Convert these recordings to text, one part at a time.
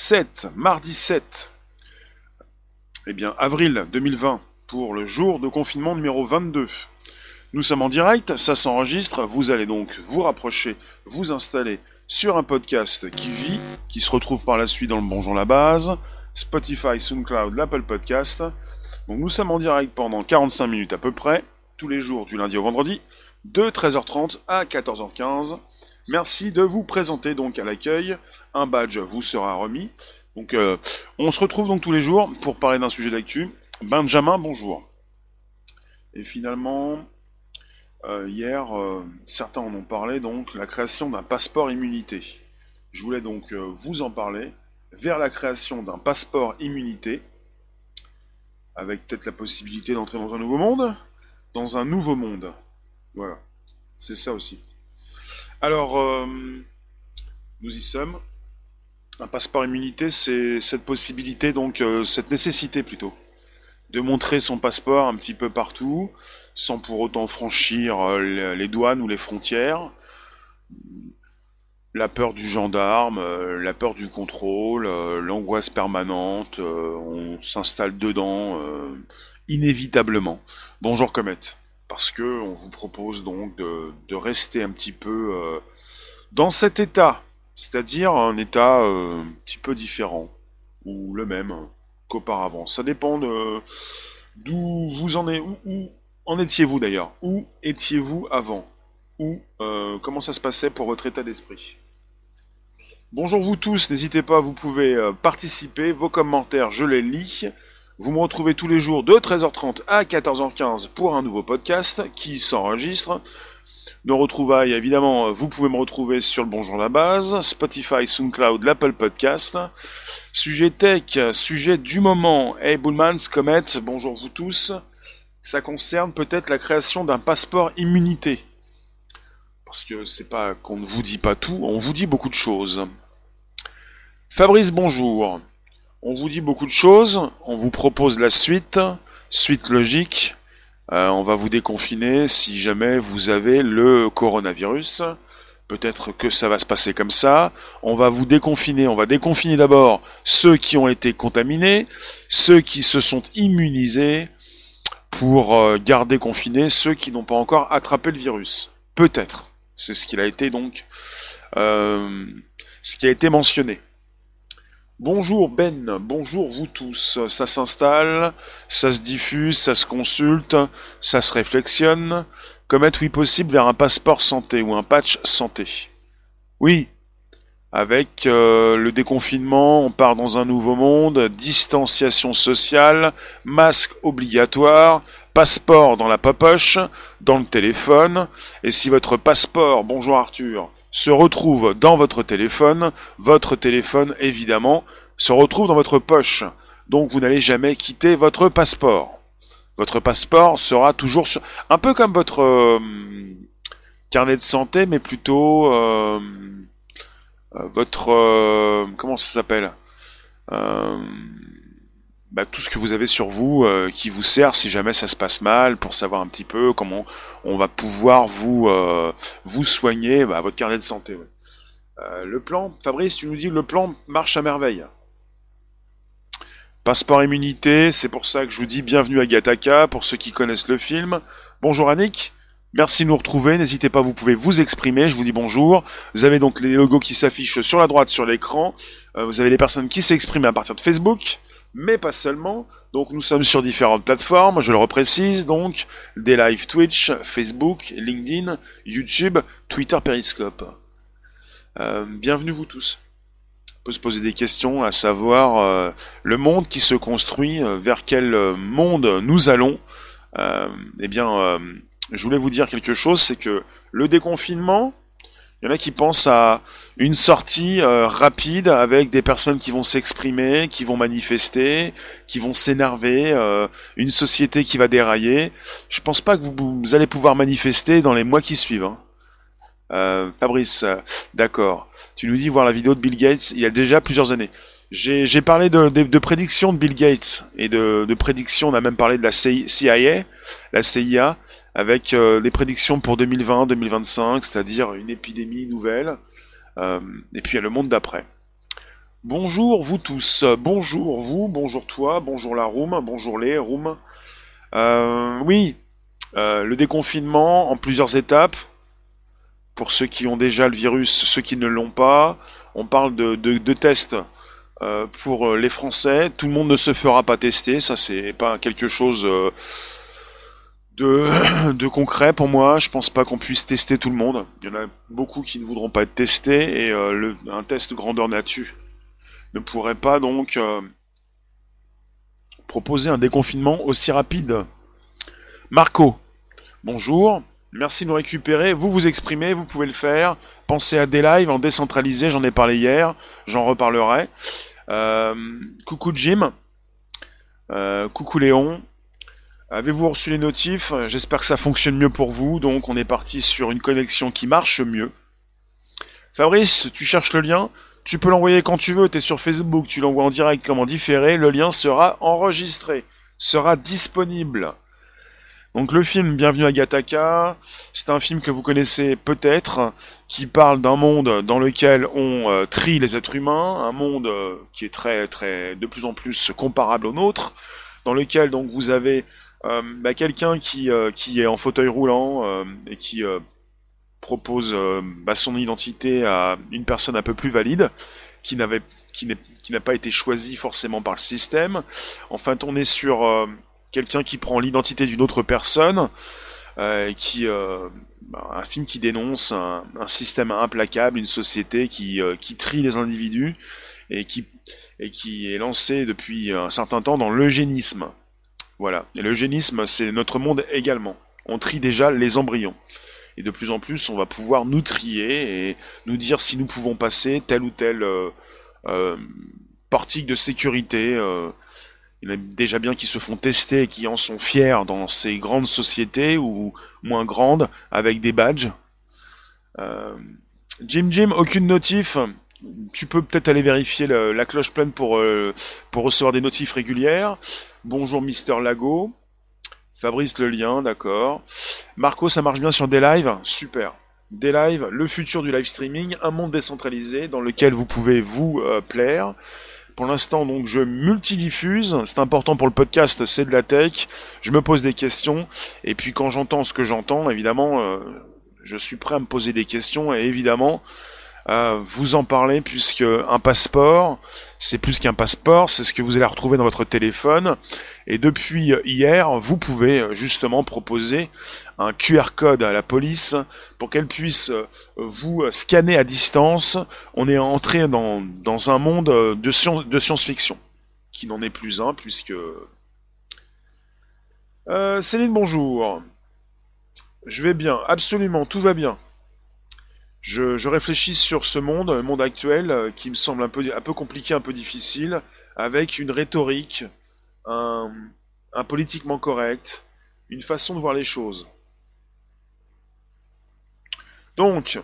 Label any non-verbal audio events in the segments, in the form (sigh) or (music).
7, mardi 7, eh avril 2020, pour le jour de confinement numéro 22. Nous sommes en direct, ça s'enregistre, vous allez donc vous rapprocher, vous installer sur un podcast qui vit, qui se retrouve par la suite dans le Bonjour la base, Spotify, SoundCloud, l'Apple Podcast. Nous sommes en direct pendant 45 minutes à peu près, tous les jours du lundi au vendredi, de 13h30 à 14h15. Merci de vous présenter donc à l'accueil. Un badge vous sera remis. Donc euh, on se retrouve donc tous les jours pour parler d'un sujet d'actu. Benjamin, bonjour. Et finalement, euh, hier, euh, certains en ont parlé, donc la création d'un passeport immunité. Je voulais donc vous en parler vers la création d'un passeport immunité, avec peut-être la possibilité d'entrer dans un nouveau monde, dans un nouveau monde. Voilà, c'est ça aussi. Alors, euh, nous y sommes. Un passeport immunité, c'est cette possibilité, donc euh, cette nécessité plutôt, de montrer son passeport un petit peu partout, sans pour autant franchir euh, les douanes ou les frontières. La peur du gendarme, la peur du contrôle, l'angoisse permanente, on s'installe dedans inévitablement. Bonjour Comet parce que on vous propose donc de, rester un petit peu euh, dans cet état, c'est-à-dire un état euh, un petit peu différent ou le même qu'auparavant. Ça dépend d'où vous en êtes, où, en étiez-vous d'ailleurs, où étiez-vous avant, ou euh, comment ça se passait pour votre état d'esprit? Bonjour vous tous, n'hésitez pas, vous pouvez participer, vos commentaires, je les lis. Vous me retrouvez tous les jours de 13h30 à 14h15 pour un nouveau podcast qui s'enregistre. Nos retrouvailles, évidemment, vous pouvez me retrouver sur le Bonjour la Base, Spotify, SoundCloud, l'Apple Podcast. Sujet tech, sujet du moment. Hey Bullmans, Comet, bonjour vous tous. Ça concerne peut-être la création d'un passeport immunité. Parce que c'est pas qu'on ne vous dit pas tout, on vous dit beaucoup de choses. Fabrice, bonjour. On vous dit beaucoup de choses, on vous propose la suite, suite logique. Euh, on va vous déconfiner si jamais vous avez le coronavirus. Peut-être que ça va se passer comme ça. On va vous déconfiner. On va déconfiner d'abord ceux qui ont été contaminés, ceux qui se sont immunisés, pour euh, garder confinés ceux qui n'ont pas encore attrapé le virus. Peut-être. C'est ce qu'il a été donc, euh, ce qui a été mentionné. Bonjour Ben, bonjour vous tous. Ça s'installe, ça se diffuse, ça se consulte, ça se réflexionne. Comme être oui possible vers un passeport santé ou un patch santé. Oui, avec euh, le déconfinement, on part dans un nouveau monde, distanciation sociale, masque obligatoire, passeport dans la poche, dans le téléphone. Et si votre passeport, bonjour Arthur, se retrouve dans votre téléphone, votre téléphone évidemment se retrouve dans votre poche. Donc vous n'allez jamais quitter votre passeport. Votre passeport sera toujours sur... Un peu comme votre euh, carnet de santé, mais plutôt euh, euh, votre... comment ça s'appelle? Bah, tout ce que vous avez sur vous euh, qui vous sert si jamais ça se passe mal, pour savoir un petit peu comment on va pouvoir vous euh, vous soigner, bah, votre carnet de santé. Euh, le plan, Fabrice, tu nous dis le plan marche à merveille. Passeport immunité, c'est pour ça que je vous dis bienvenue à Gataka, pour ceux qui connaissent le film. Bonjour Annick, merci de nous retrouver, n'hésitez pas, vous pouvez vous exprimer, je vous dis bonjour. Vous avez donc les logos qui s'affichent sur la droite sur l'écran, vous avez les personnes qui s'expriment à partir de Facebook, mais pas seulement. Donc nous sommes sur différentes plateformes, je le reprécise, donc des live Twitch, Facebook, LinkedIn, YouTube, Twitter, Periscope. Euh, bienvenue vous tous. On peut se poser des questions, à savoir euh, le monde qui se construit, euh, vers quel monde nous allons. eh bien, je voulais vous dire quelque chose, c'est que le déconfinement, il y en a qui pensent à une sortie euh, rapide avec des personnes qui vont s'exprimer, qui vont manifester, qui vont s'énerver, euh, une société qui va dérailler. Je pense pas que vous, allez pouvoir manifester dans les mois qui suivent. Hein. Euh, Fabrice, d'accord. Tu nous dis voir la vidéo de Bill Gates il y a déjà plusieurs années. J'ai parlé de, de, prédictions de Bill Gates et de, de prédictions, on a même parlé de la CIA, la CIA avec euh, des prédictions pour 2020-2025, c'est-à-dire une épidémie nouvelle, euh, et puis il y a le monde d'après. Bonjour vous tous, bonjour vous, bonjour toi, bonjour la room, bonjour les room. Euh, oui, le déconfinement en plusieurs étapes. Pour ceux qui ont déjà le virus, ceux qui ne l'ont pas, on parle de, tests pour les Français. Tout le monde ne se fera pas tester, ça c'est pas quelque chose (clears throat) de, concret pour moi. Je pense pas qu'on puisse tester tout le monde. Il y en a beaucoup qui ne voudront pas être testés et le, un test grandeur nature ne pourrait pas donc proposer un déconfinement aussi rapide. Marco, bonjour. Merci de nous récupérer. Vous vous exprimez, vous pouvez le faire. Pensez à des lives en décentralisé, j'en ai parlé hier, j'en reparlerai. Euh, coucou Jim. Euh, coucou Léon. Avez-vous reçu les notifs? J'espère que ça fonctionne mieux pour vous. Donc on est parti sur une connexion qui marche mieux. Fabrice, tu cherches le lien? Tu peux l'envoyer quand tu veux, tu es sur Facebook, tu l'envoies en direct. Comme en différé, le lien sera enregistré, sera disponible. Donc le film Bienvenue à Gataka, c'est un film que vous connaissez peut-être, qui parle d'un monde dans lequel on euh, trie les êtres humains, un monde euh, qui est très très de plus en plus comparable au nôtre, dans lequel donc vous avez bah, quelqu'un qui, qui est en fauteuil roulant et qui propose euh, bah, son identité à une personne un peu plus valide, qui n'avait qui n'a pas été choisie forcément par le système. Enfin, on est sur euh, quelqu'un qui prend l'identité d'une autre personne, euh, qui bah, un film qui dénonce un, système implacable, une société qui, qui trie les individus et qui et qui est lancé depuis un certain temps dans l'eugénisme. Voilà. Et l'eugénisme, c'est notre monde également. On trie déjà les embryons. Et de plus en plus, on va pouvoir nous trier et nous dire si nous pouvons passer telle ou telle euh, euh portique de sécurité. Euh. il y en a déjà bien qui se font tester et qui en sont fiers dans ces grandes sociétés ou moins grandes avec des badges. Euh, Jim Jim, aucune notif. Tu peux peut-être aller vérifier la cloche pleine pour, pour recevoir des notifs régulières. Bonjour Mister Lago. Fabrice le lien, d'accord. Marco, ça marche bien sur des lives? Super. Des lives, le futur du live streaming, un monde décentralisé dans lequel vous pouvez vous euh, plaire. Pour l'instant, donc, je multidiffuse. C'est important pour le podcast, c'est de la tech. Je me pose des questions. Et puis, quand j'entends ce que j'entends, évidemment, euh, je suis prêt à me poser des questions. Et évidemment, vous en parler puisque un passeport, c'est plus qu'un passeport, c'est ce que vous allez retrouver dans votre téléphone. Et depuis hier, vous pouvez justement proposer un QR code à la police pour qu'elle puisse vous scanner à distance. On est entré dans, dans un monde de, science, de science-fiction, qui n'en est plus un puisque... Euh, Céline, bonjour. Je vais bien, absolument, tout va bien je, réfléchis sur ce monde, le monde actuel, euh, qui me semble un peu, un peu compliqué, un peu difficile, avec une rhétorique, un, politiquement correct, une façon de voir les choses. Donc,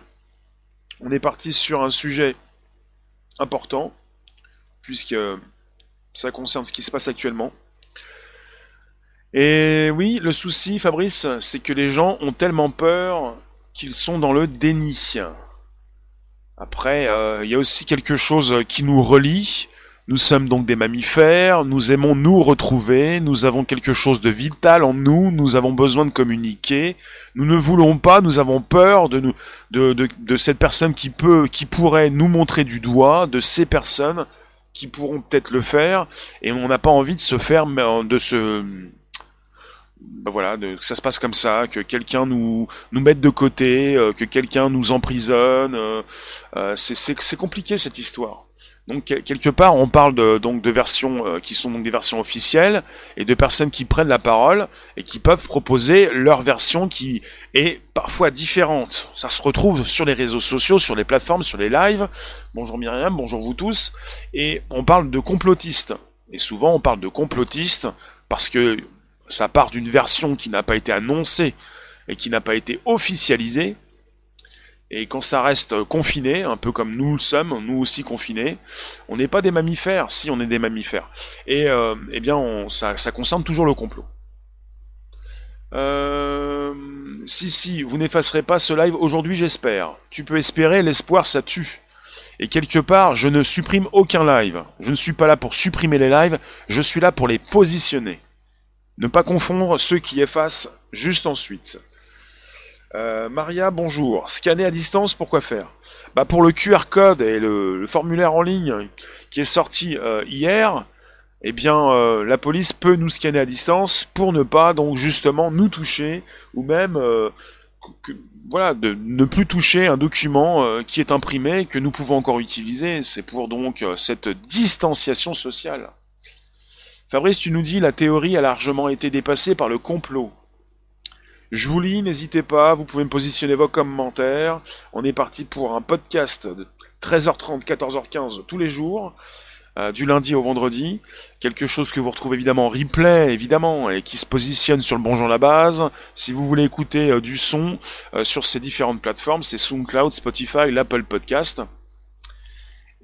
on est parti sur un sujet important, puisque ça concerne ce qui se passe actuellement. Et oui, le souci, Fabrice, c'est que les gens ont tellement peur qu'ils sont dans le déni. Après, euh, il y a aussi quelque chose qui nous relie. Nous sommes donc des mammifères, nous aimons nous retrouver, nous avons quelque chose de vital en nous, nous avons besoin de communiquer, nous ne voulons pas, nous avons peur de cette personne qui peut, qui pourrait nous montrer du doigt, de ces personnes qui pourront peut-être le faire, et on n'a pas envie de se faire, de se, bah voilà, que ça se passe comme ça, que quelqu'un nous nous mette de côté, euh, que quelqu'un nous emprisonne. Euh, euh, c'est compliqué cette histoire. Donc quelque part, on parle de, donc de versions qui sont donc des versions officielles et de personnes qui prennent la parole et qui peuvent proposer leur version qui est parfois différente. Ça se retrouve sur les réseaux sociaux, sur les plateformes, sur les lives. Bonjour Myriam, bonjour vous tous. Et on parle de complotistes. Et souvent, on parle de complotistes parce que ça part d'une version qui n'a pas été annoncée et qui n'a pas été officialisée. Et quand ça reste confiné, un peu comme nous le sommes, nous aussi confinés, on n'est pas des mammifères, si on est des mammifères. Et euh, eh bien, ça, concerne toujours le complot. Euh, si, si, vous n'effacerez pas ce live aujourd'hui, j'espère. Tu peux espérer, l'espoir, ça tue. Et quelque part, je ne supprime aucun live. Je ne suis pas là pour supprimer les lives, je suis là pour les positionner. Ne pas confondre ceux qui effacent juste ensuite. Euh, Maria, bonjour. Scanner à distance, pourquoi faire? Bah Pour le QR code et le, formulaire en ligne qui est sorti euh, hier, eh bien, euh, la police peut nous scanner à distance pour ne pas, donc, justement, nous toucher ou même voilà, de ne plus toucher un document qui est imprimé que nous pouvons encore utiliser. C'est pour donc cette distanciation sociale. Fabrice, tu nous dis la théorie a largement été dépassée par le complot. Je vous lis, n'hésitez pas, vous pouvez me positionner vos commentaires. On est parti pour un podcast de 13h30, 14h15 tous les jours. Euh, du lundi au vendredi. Quelque chose que vous retrouvez évidemment en replay, évidemment, et qui se positionne sur le Bonjour la base. Si vous voulez écouter euh, du son euh, sur ces différentes plateformes, c'est SoundCloud, Spotify, l'Apple Podcast.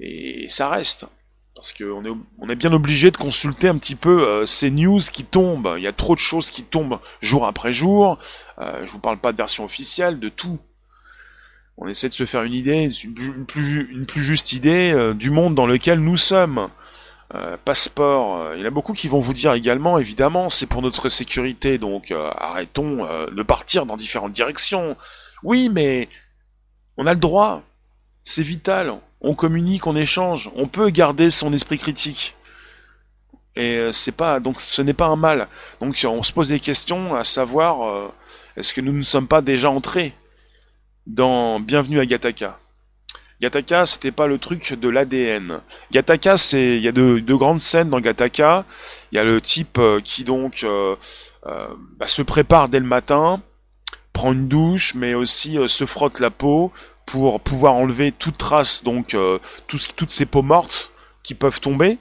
Et ça reste. Parce qu'on est, on est bien obligé de consulter un petit peu ces news qui tombent. Il y a trop de choses qui tombent jour après jour. je vous parle pas de version officielle, de tout on essaie de se faire une idée, une plus, juste idée euh, du monde dans lequel nous sommes. Euh, passeport, euh, il y en a beaucoup qui vont vous dire également, évidemment, c'est pour notre sécurité, donc arrêtons de partir dans différentes directions. Oui, mais on a le droit, c'est vital, on communique, on échange, on peut garder son esprit critique. Et c'est pas, donc ce n'est pas un mal. Donc on se pose des questions à savoir, est-ce que nous ne sommes pas déjà entrés dans Bienvenue à Gataka. Gataka, c'était pas le truc de l'ADN. Gataka, c'est, il y a de, grandes scènes dans Gataka. Il y a le type euh, qui donc euh, euh, bah, se prépare dès le matin, prend une douche, mais aussi se frotte la peau pour pouvoir enlever toute trace, donc toutes ces peaux mortes qui peuvent tomber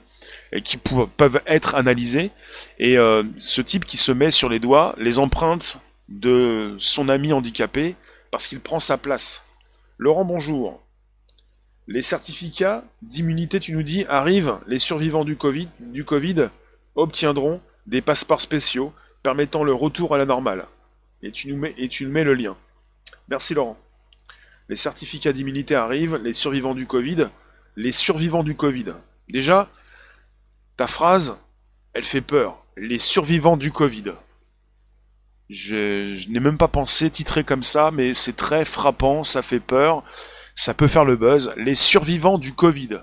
et qui peuvent être analysées. Et ce type qui se met sur les doigts les empreintes de son ami handicapé parce qu'il prend sa place. Laurent, bonjour. Les certificats d'immunité, tu nous dis, arrivent. Les survivants du Covid, obtiendront des passeports spéciaux permettant le retour à la normale. Et tu nous mets le lien. Merci Laurent. Les certificats d'immunité arrivent. Les survivants du Covid. Les survivants du Covid. Déjà, ta phrase, elle fait peur. Les survivants du Covid. Je, n'ai même pas pensé titrer comme ça, mais c'est très frappant, ça fait peur, ça peut faire le buzz. Les survivants du Covid.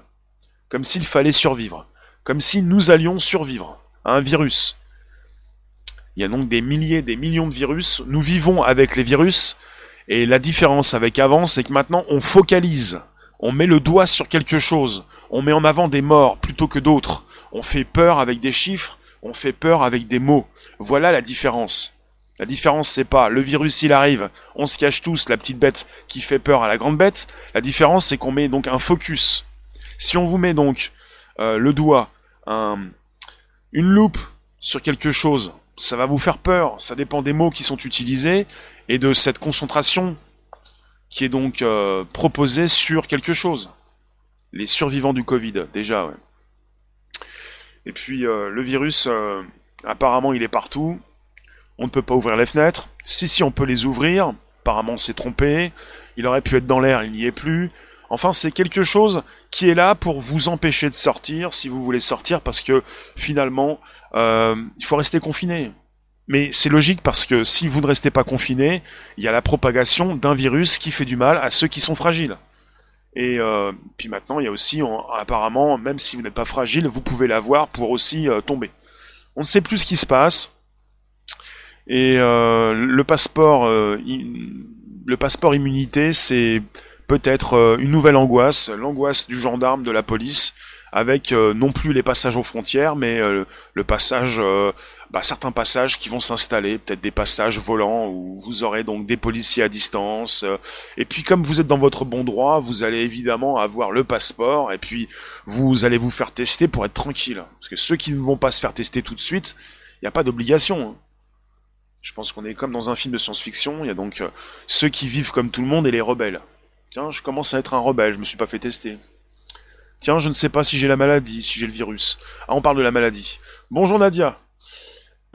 Comme s'il fallait survivre. Comme si nous allions survivre à un virus. Il y a donc des milliers, des millions de virus. Nous vivons avec les virus. Et la différence avec avant, c'est que maintenant on focalise. On met le doigt sur quelque chose. On met en avant des morts plutôt que d'autres. On fait peur avec des chiffres. On fait peur avec des mots. Voilà la différence. La différence, c'est pas le virus, il arrive, on se cache tous, la petite bête qui fait peur à la grande bête. La différence, c'est qu'on met donc un focus. Si on vous met donc euh, le doigt, une loupe sur quelque chose, ça va vous faire peur. Ça dépend des mots qui sont utilisés et de cette concentration qui est donc euh, proposée sur quelque chose. Les survivants du Covid, déjà, ouais. Et puis euh, le virus, apparemment, il est partout on ne peut pas ouvrir les fenêtres. Si, si, on peut les ouvrir. Apparemment, c'est trompé. Il aurait pu être dans l'air, il n'y est plus. Enfin, c'est quelque chose qui est là pour vous empêcher de sortir, si vous voulez sortir, parce que finalement, euh, il faut rester confiné. Mais c'est logique parce que si vous ne restez pas confiné, il y a la propagation d'un virus qui fait du mal à ceux qui sont fragiles. Et euh, puis maintenant, il y a aussi, apparemment, même si vous n'êtes pas fragile, vous pouvez l'avoir pour aussi euh, tomber. On ne sait plus ce qui se passe. Et le passeport, le passeport immunité, c'est peut-être euh, une nouvelle angoisse, l'angoisse du gendarme, de la police, avec non plus les passages aux frontières, mais le passage, bah, certains passages qui vont s'installer, peut-être des passages volants où vous aurez donc des policiers à distance. et puis comme vous êtes dans votre bon droit, vous allez évidemment avoir le passeport, et puis vous allez vous faire tester pour être tranquille. Parce que ceux qui ne vont pas se faire tester tout de suite, il n'y a pas d'obligation. Je pense qu'on est comme dans un film de science-fiction, il y a donc euh, ceux qui vivent comme tout le monde et les rebelles. Je commence à être un rebelle, je me suis pas fait tester. Tiens, je ne sais pas si j'ai la maladie, si j'ai le virus. Ah, on parle de la maladie. Bonjour Nadia.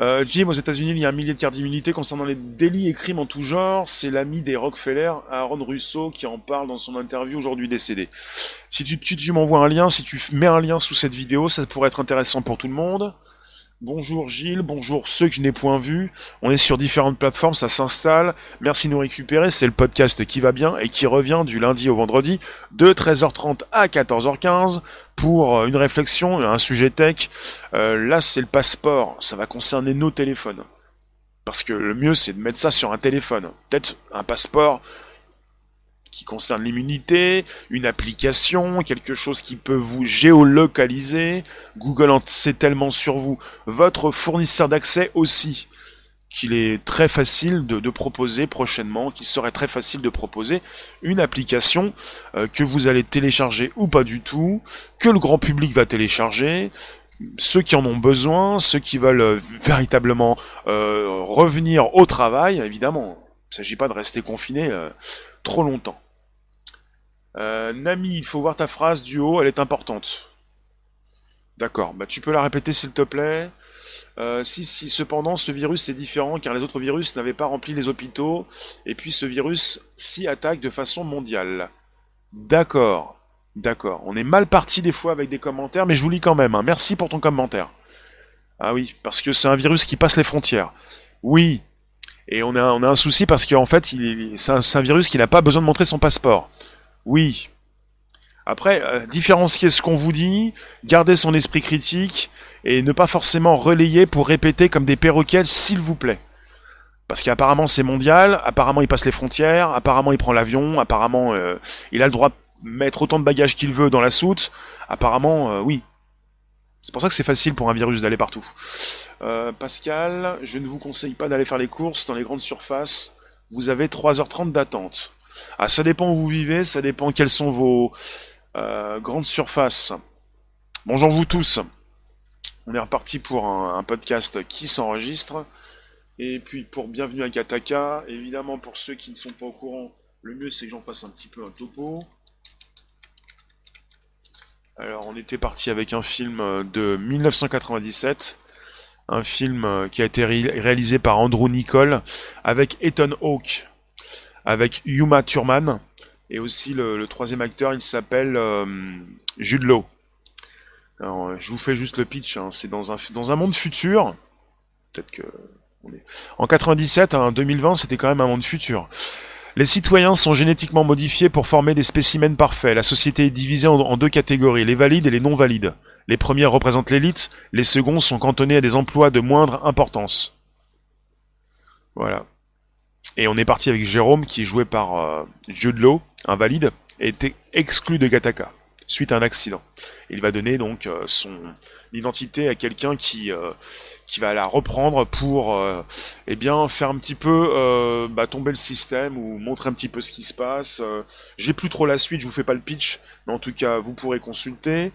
Euh, Jim, aux États-Unis, il y a un millier de cartes d'immunité concernant les délits et crimes en tout genre. C'est l'ami des Rockefeller, Aaron Russo, qui en parle dans son interview aujourd'hui décédé. Si tu m'envoies un lien, si tu mets un lien sous cette vidéo, ça pourrait être intéressant pour tout le monde. Bonjour Gilles, bonjour ceux que je n'ai point vus. On est sur différentes plateformes, ça s'installe. Merci de nous récupérer, c'est le podcast qui va bien et qui revient du lundi au vendredi de 13h30 à 14h15 pour euh, une réflexion, un sujet tech. Euh, là, c'est le passeport, ça va concerner nos téléphones. Parce que le mieux, c'est de mettre ça sur un téléphone. Peut-être un passeport qui concerne l'immunité, une application, quelque chose qui peut vous géolocaliser. Google en sait tellement sur vous. Votre fournisseur d'accès aussi, qu'il est très facile de, proposer prochainement, qu'il serait très facile de proposer une application euh, que vous allez télécharger ou pas du tout, que le grand public va télécharger, ceux qui en ont besoin, ceux qui veulent euh, véritablement euh, revenir au travail, évidemment. Il ne s'agit pas de rester confiné trop longtemps. Euh, Nami, il faut voir ta phrase du haut, elle est importante. D'accord, bah tu peux la répéter s'il te plaît. Euh, si, si, cependant, ce virus est différent car les autres virus n'avaient pas rempli les hôpitaux, et puis ce virus s'y attaque de façon mondiale. D'accord, d'accord. On est mal parti des fois avec des commentaires, mais je vous lis quand même. Hein. Merci pour ton commentaire. Ah oui, parce que c'est un virus qui passe les frontières. Oui, et on a, on a un souci parce qu'en fait, c'est un, un virus qui n'a pas besoin de montrer son passeport. Oui. Après, euh, différencier ce qu'on vous dit, garder son esprit critique et ne pas forcément relayer pour répéter comme des perroquets, s'il vous plaît. Parce qu'apparemment c'est mondial, apparemment il passe les frontières, apparemment il prend l'avion, apparemment euh, il a le droit de mettre autant de bagages qu'il veut dans la soute, apparemment euh, oui. C'est pour ça que c'est facile pour un virus d'aller partout. Pascal, je ne vous conseille pas d'aller faire les courses dans les grandes surfaces. Vous avez 3h30 d'attente. Ah, ça dépend où vous vivez, ça dépend quelles sont vos euh, grandes surfaces. Bonjour vous tous. On est reparti pour un, podcast qui s'enregistre. Et puis pour Bienvenue à Kataka, évidemment pour ceux qui ne sont pas au courant, le mieux c'est que j'en fasse un petit peu un topo. Alors on était parti avec un film de 1997, un film qui a été réalisé par Andrew Nicole avec Ethan Hawke avec Yuma Thurman. Et aussi le, troisième acteur, il s'appelle euh, Jude. Alors, je vous fais juste le pitch. Hein. C'est dans un, dans un monde futur. Peut-être que. En 97 en 2020, c'était quand même un monde futur. Les citoyens sont génétiquement modifiés pour former des spécimens parfaits. La société est divisée en deux catégories, les valides et les non valides. Les premiers représentent l'élite, les seconds sont cantonnés à des emplois de moindre importance. Voilà. Et on est parti avec Jérôme, qui est joué par euh, Jude Law, invalide, et était exclu de Gataka suite à un accident. Il va donner donc euh, son identité à quelqu'un qui euh, qui va la reprendre pour eh bien faire un petit peu bah, tomber le système ou montrer un petit peu ce qui se passe. J'ai plus trop la suite, je vous fais pas le pitch, mais en tout cas vous pourrez consulter.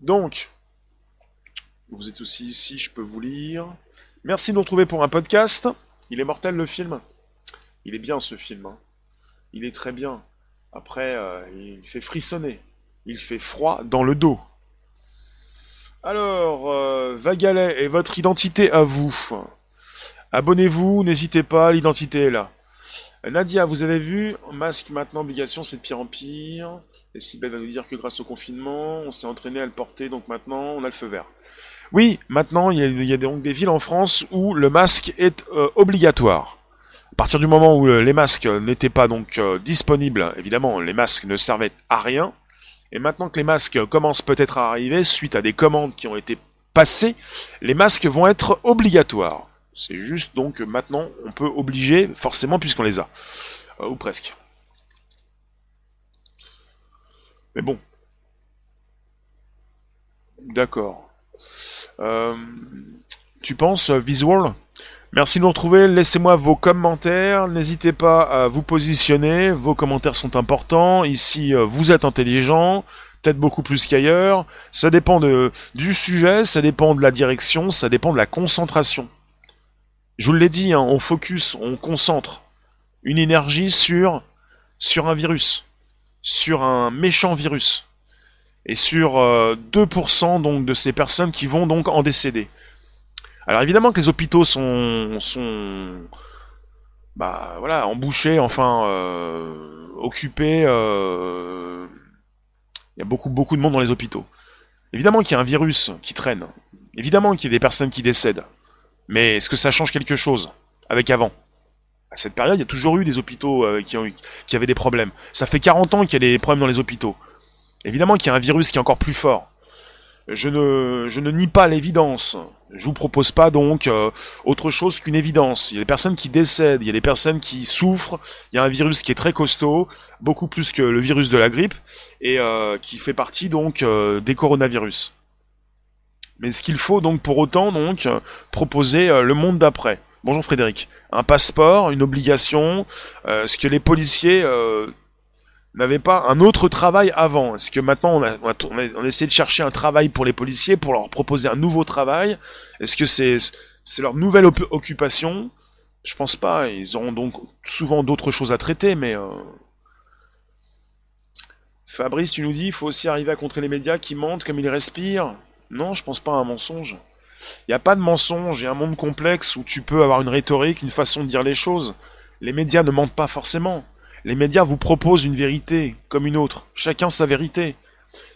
donc vous êtes aussi ici, je peux vous lire. Merci de nous retrouver pour un podcast. Il est mortel le film. Il est bien ce film. Hein. Il est très bien. Après, euh, il fait frissonner. Il fait froid dans le dos. Alors, euh, Vagalet et votre identité à vous. Abonnez-vous, n'hésitez pas, l'identité est là. Nadia, vous avez vu, masque maintenant obligation, c'est de pire en pire. Et Sibeth va nous dire que grâce au confinement, on s'est entraîné à le porter, donc maintenant on a le feu vert. Oui, maintenant, il y a, donc des villes en France où le masque est euh, obligatoire. À partir du moment où euh, les masques n'étaient pas donc euh, disponibles, évidemment, les masques ne servaient à rien. Et maintenant que les masques commencent peut-être à arriver, suite à des commandes qui ont été passées, les masques vont être obligatoires. C'est juste donc maintenant, on peut obliger, forcément, puisqu'on les a. ou presque. Mais bon. D'accord. Euh, tu penses euh, Visual Merci de nous retrouver. Laissez-moi vos commentaires. N'hésitez pas à vous positionner. Vos commentaires sont importants. Ici, euh, vous êtes intelligent. Peut-être beaucoup plus qu'ailleurs. Ça dépend de, du sujet, ça dépend de la direction, ça dépend de la concentration. Je vous l'ai dit, hein, on focus, on concentre une énergie sur, sur un virus, sur un méchant virus. Et sur 2% donc de ces personnes qui vont donc en décéder. Alors évidemment que les hôpitaux sont, bah voilà, embouchés, enfin occupés. Il y a beaucoup beaucoup de monde dans les hôpitaux. Évidemment qu'il y a un virus qui traîne. Évidemment qu'il y a des personnes qui décèdent. Mais est-ce que ça change quelque chose avec avant? À cette période, il y a toujours eu des hôpitaux euh, qui, ont, qui avaient des problèmes. Ça fait 40 ans qu'il y a des problèmes dans les hôpitaux. Évidemment qu'il y a un virus qui est encore plus fort. Je ne, nie pas l'évidence. Je vous propose pas donc euh, autre chose qu'une évidence. Il y a des personnes qui décèdent, il y a des personnes qui souffrent, il y a un virus qui est très costaud, beaucoup plus que le virus de la grippe, et euh, qui fait partie donc des coronavirus. Mais ce qu'il faut donc pour autant donc proposer euh, le monde d'après Bonjour Frédéric. Un passeport, une obligation, euh, ce que les policiers euh, n'avaient pas un autre travail avant Est-ce que maintenant on a, on, a, essayé de chercher un travail pour les policiers pour leur proposer un nouveau travail? Est-ce que c'est leur nouvelle occupation? Je pense pas. Ils auront donc souvent d'autres choses à traiter, mais Fabrice, tu nous dis, il faut aussi arriver à contrer les médias qui mentent comme ils respirent. Non, je pense pas à un mensonge. Il n'y a pas de mensonge, il y a un monde complexe où tu peux avoir une rhétorique, une façon de dire les choses. Les médias ne mentent pas forcément. Les médias vous proposent une vérité comme une autre, chacun sa vérité.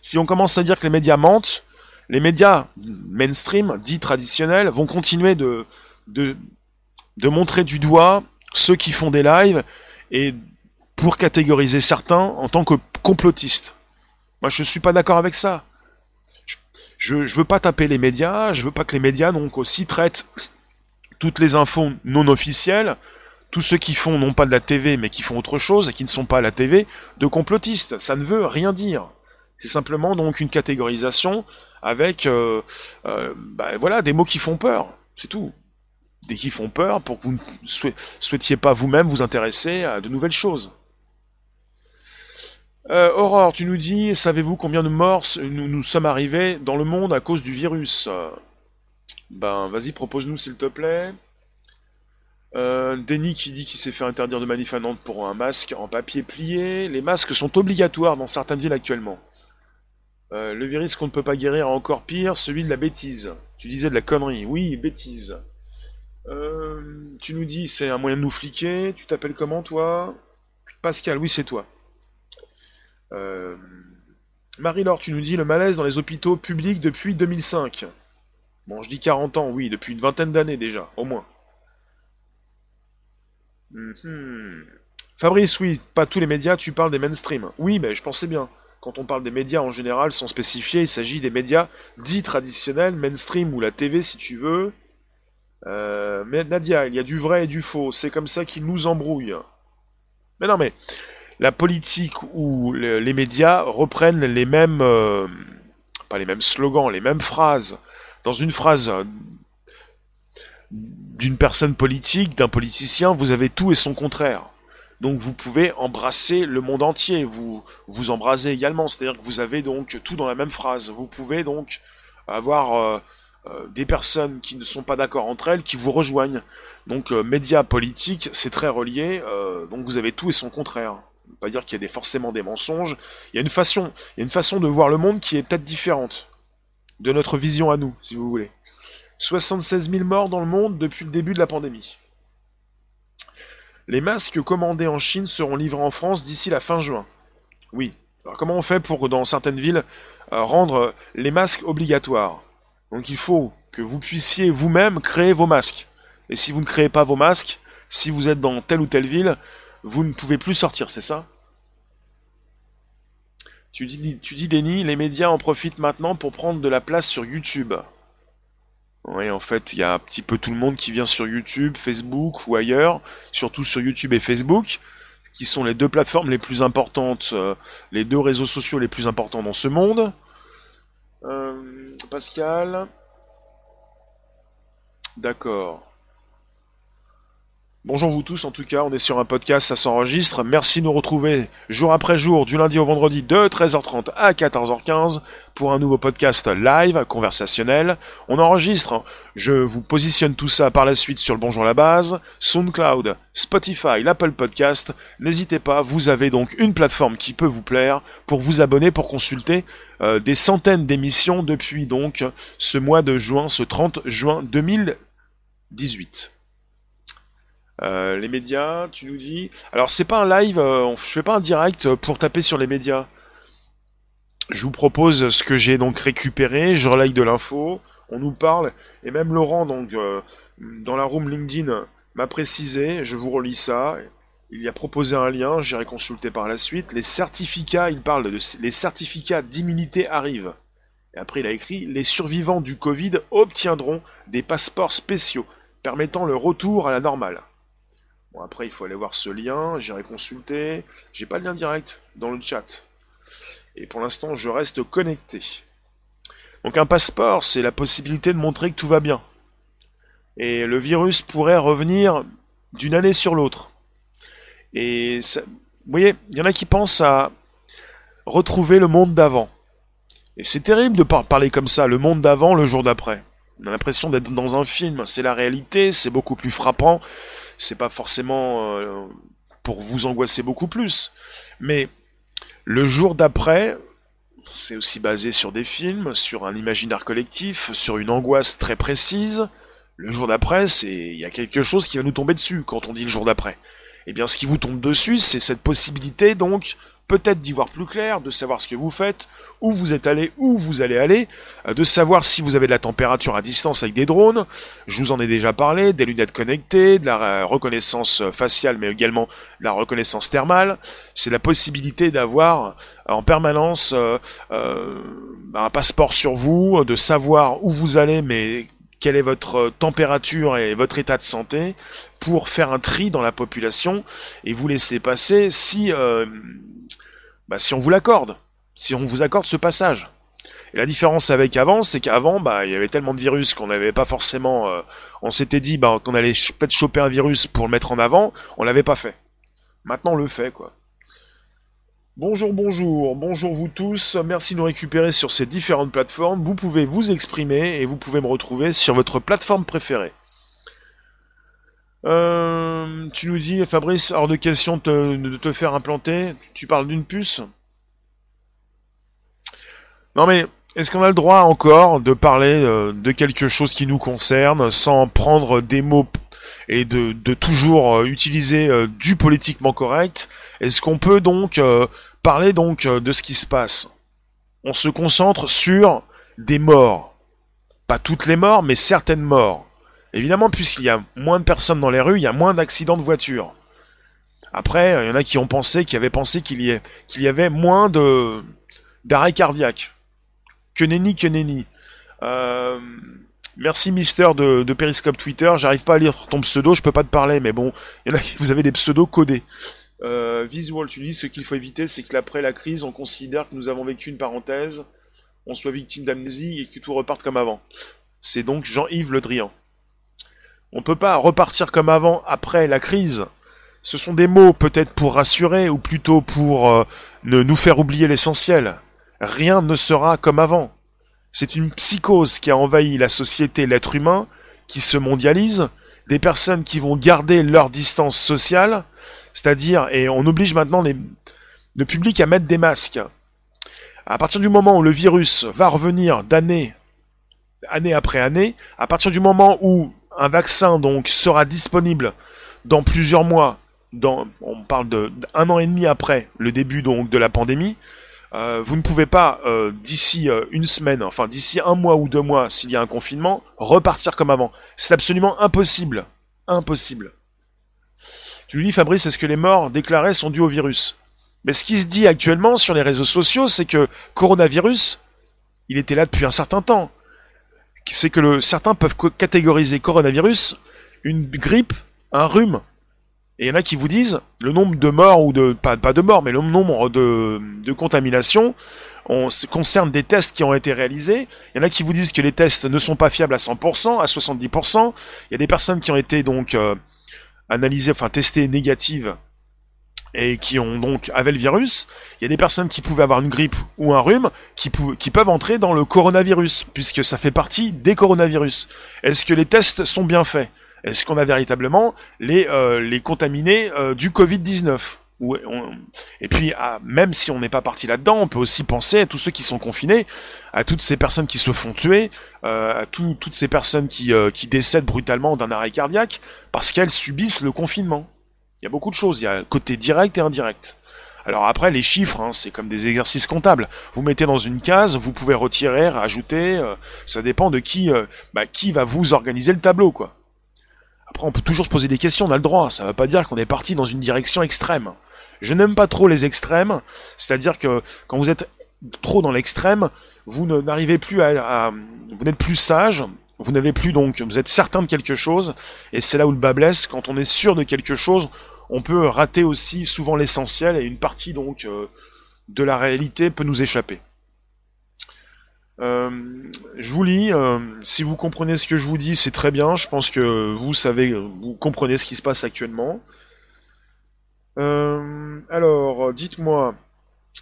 Si on commence à dire que les médias mentent, les médias mainstream, dits traditionnels, vont continuer de, montrer du doigt ceux qui font des lives et pour catégoriser certains en tant que complotistes. Moi, je ne suis pas d'accord avec ça je, ne veux pas taper les médias, je veux pas que les médias donc aussi traitent toutes les infos non officielles, tous ceux qui font non pas de la TV mais qui font autre chose et qui ne sont pas à la TV, de complotistes. Ça ne veut rien dire. C'est simplement donc une catégorisation avec euh, euh, bah, voilà des mots qui font peur. C'est tout. Des qui font peur pour que vous ne souhaitiez pas vous-même vous intéresser à de nouvelles choses. Euh, Aurore, tu nous dis, savez-vous combien de morts nous, nous sommes arrivés dans le monde à cause du virus? Ben, vas-y, propose-nous s'il te plaît. Euh, Denis qui dit qu'il s'est fait interdire de manif à Nantes pour un masque en papier plié. Les masques sont obligatoires dans certaines villes actuellement. Euh, le virus qu'on ne peut pas guérir est encore pire, celui de la bêtise. Tu disais de la connerie. Oui, bêtise. Euh, tu nous dis c'est un moyen de nous fliquer. Tu t'appelles comment toi? Pascal, oui c'est toi. Marie-Laure, tu nous dis le malaise dans les hôpitaux publics depuis 2005. Bon, je dis 40 ans, oui, depuis une vingtaine d'années déjà, au moins. Mhm. Fabrice, oui, pas tous les médias, tu parles des mainstream. Oui, mais je pensais bien. Quand on parle des médias en général, sans spécifier, il s'agit des médias dits traditionnels, mainstream ou la TV si tu veux. Euh, mais Nadia, il y a du vrai et du faux, c'est comme ça qu'ils nous embrouillent. Mais non, mais la politique ou les médias reprennent les mêmes, euh, pas les mêmes slogans, les mêmes phrases. Dans une phrase d'une personne politique, d'un politicien, vous avez tout et son contraire. Donc vous pouvez embrasser le monde entier, vous vous embrasez également, c'est-à-dire que vous avez donc tout dans la même phrase. Vous pouvez donc avoir euh, des personnes qui ne sont pas d'accord entre elles qui vous rejoignent. Donc médias politiques, c'est très relié, donc vous avez tout et son contraire pas dire qu'il y a des, forcément des mensonges. Il y a une façon, il y a une façon de voir le monde qui est peut-être différente de notre vision à nous, si vous voulez. 76 000 morts dans le monde depuis le début de la pandémie. Les masques commandés en Chine seront livrés en France d'ici la fin juin. Oui. Alors comment on fait pour, dans certaines villes, euh, rendre les masques obligatoires? Donc il faut que vous puissiez vous-même créer vos masques. Et si vous ne créez pas vos masques, si vous êtes dans telle ou telle ville, vous ne pouvez plus sortir, c'est ça? Tu dis, tu dis, Denis, les médias en profitent maintenant pour prendre de la place sur YouTube. Oui, en fait, il y a un petit peu tout le monde qui vient sur YouTube, Facebook ou ailleurs, surtout sur YouTube et Facebook, qui sont les deux plateformes les plus importantes, euh, les deux réseaux sociaux les plus importants dans ce monde. Euh, Pascal. D'accord. Bonjour vous tous, en tout cas, on est sur un podcast, ça s'enregistre. Merci de nous retrouver jour après jour, du lundi au vendredi, de 13h30 à 14h15, pour un nouveau podcast live, conversationnel. On enregistre, je vous positionne tout ça par la suite sur le Bonjour la base, SoundCloud, Spotify, l'Apple Podcast. N'hésitez pas, vous avez donc une plateforme qui peut vous plaire pour vous abonner, pour consulter euh, des centaines d'émissions depuis donc ce mois de juin, ce 30 juin 2018. Euh, les médias, tu nous dis. Alors c'est pas un live, euh, je fais pas un direct pour taper sur les médias. Je vous propose ce que j'ai donc récupéré, je relaye de l'info, on nous parle, et même Laurent donc euh, dans la room LinkedIn m'a précisé, je vous relis ça. Il y a proposé un lien, j'irai consulter par la suite. Les certificats, il parle de les certificats d'immunité arrivent. Et après il a écrit les survivants du Covid obtiendront des passeports spéciaux permettant le retour à la normale. Bon, après, il faut aller voir ce lien, j'irai consulter. J'ai pas le lien direct dans le chat. Et pour l'instant, je reste connecté. Donc un passeport, c'est la possibilité de montrer que tout va bien. Et le virus pourrait revenir d'une année sur l'autre. Et vous voyez, il y en a qui pensent à retrouver le monde d'avant. Et c'est terrible de parler comme ça, le monde d'avant, le jour d'après. On a l'impression d'être dans un film, c'est la réalité, c'est beaucoup plus frappant c'est pas forcément euh, pour vous angoisser beaucoup plus. Mais le jour d'après, c'est aussi basé sur des films, sur un imaginaire collectif, sur une angoisse très précise. Le jour d'après, c'est il y a quelque chose qui va nous tomber dessus quand on dit le jour d'après. Eh bien, ce qui vous tombe dessus, c'est cette possibilité donc peut-être d'y voir plus clair, de savoir ce que vous faites, où vous êtes allé, où vous allez aller, euh, de savoir si vous avez de la température à distance avec des drones, je vous en ai déjà parlé, des lunettes connectées, de la reconnaissance faciale, mais également de la reconnaissance thermale. C'est la possibilité d'avoir euh, en permanence euh, un passeport sur vous, de savoir où vous allez, mais quelle est votre température et votre état de santé pour faire un tri dans la population et vous laisser passer si bah, si on vous l'accorde, si on vous accorde ce passage. Et la différence avec avant, c'est qu'avant, bah, il y avait tellement de virus qu'on n'avait pas forcément. Euh, on s'était dit bah, qu'on allait peut-être choper un virus pour le mettre en avant, on l'avait pas fait. Maintenant, on le fait, quoi. Bonjour, bonjour, bonjour vous tous. Merci de nous récupérer sur ces différentes plateformes. Vous pouvez vous exprimer et vous pouvez me retrouver sur votre plateforme préférée. Euh, tu nous dis, Fabrice, hors de question de te faire implanter. Tu parles d'une puce? Non mais, est-ce qu'on a le droit encore de parler euh, de quelque chose qui nous concerne sans prendre des mots et de, toujours euh, utiliser du politiquement correct Est-ce qu'on peut donc parler donc de ce qui se passe? On se concentre sur des morts. Pas toutes les morts, mais certaines morts. Évidemment, puisqu'il y a moins de personnes dans les rues, il y a moins d'accidents de voiture. Après, il y en a qui ont pensé, qui avaient pensé qu'il y, y avait moins de d'arrêts cardiaques. Que nenni, que nenni. Euh, merci Mister de, de Periscope Twitter. J'arrive pas à lire ton pseudo, je peux pas te parler, mais bon, y en a, vous avez des pseudos codés. Euh, Visual, tu dis ce qu'il faut éviter, c'est que après la crise, on considère que nous avons vécu une parenthèse, on soit victime d'amnésie et que tout reparte comme avant. C'est donc Jean-Yves Le Drian. On peut pas repartir comme avant après la crise. Ce sont des mots peut-être pour rassurer ou plutôt pour euh, ne nous faire oublier l'essentiel. Rien ne sera comme avant. C'est une psychose qui a envahi la société, l'être humain, qui se mondialise, des personnes qui vont garder leur distance sociale, c'est-à-dire, et on oblige maintenant le public à mettre des masques. À partir du moment où le virus va revenir d'année, année après année, à partir du moment où un vaccin donc sera disponible dans plusieurs mois. On parle d'un an et demi après le début donc de la pandémie. Euh, vous ne pouvez pas euh, d'ici euh, une semaine, enfin d'ici un mois ou deux mois, s'il y a un confinement, repartir comme avant. C'est absolument impossible, impossible. Tu lui dis Fabrice, est-ce que les morts déclarées sont dues au virus? Mais ce qui se dit actuellement sur les réseaux sociaux, c'est que coronavirus, il était là depuis un certain temps c'est que certains peuvent catégoriser coronavirus une grippe, un rhume. Et il y en a qui vous disent le nombre de morts ou de pas, de morts, mais le nombre de, contaminations on, concerne des tests qui ont été réalisés. Il y en a qui vous disent que les tests ne sont pas fiables à 100%, à 70%. Il y a des personnes qui ont été donc euh, analysées, enfin testées négatives et qui ont donc avaient le virus, il y a des personnes qui pouvaient avoir une grippe ou un rhume qui peuvent entrer dans le coronavirus, puisque ça fait partie des coronavirus. Est-ce que les tests sont bien faits? Est-ce qu'on a véritablement les, euh, les contaminés euh, du Covid-19 et puis, ah, même si on n'est pas parti là-dedans, on peut aussi penser à tous ceux qui sont confinés, à toutes ces personnes qui se font tuer, euh, à toutes ces personnes qui, qui décèdent brutalement d'un arrêt cardiaque, parce qu'elles subissent le confinement. Il y a beaucoup de choses. Il y a côté direct et indirect. Alors après, les chiffres, hein, c'est comme des exercices comptables. Vous mettez dans une case, vous pouvez retirer, rajouter. Euh, ça dépend de qui, euh, bah, qui va vous organiser le tableau, quoi. Après, on peut toujours se poser des questions. On a le droit. Ça ne veut pas dire qu'on est parti dans une direction extrême. Je n'aime pas trop les extrêmes. C'est-à-dire que quand vous êtes trop dans l'extrême, vous n'arrivez plus à, vous n'êtes plus sage, vous n'avez plus donc, vous êtes certain de quelque chose, et c'est là où le bas blesse. Quand on est sûr de quelque chose, on peut rater aussi souvent l'essentiel, et une partie donc euh, de la réalité peut nous échapper. Euh, je vous lis, euh, si vous comprenez ce que je vous dis, c'est très bien, je pense que vous savez, vous comprenez ce qui se passe actuellement. alors, dites-moi,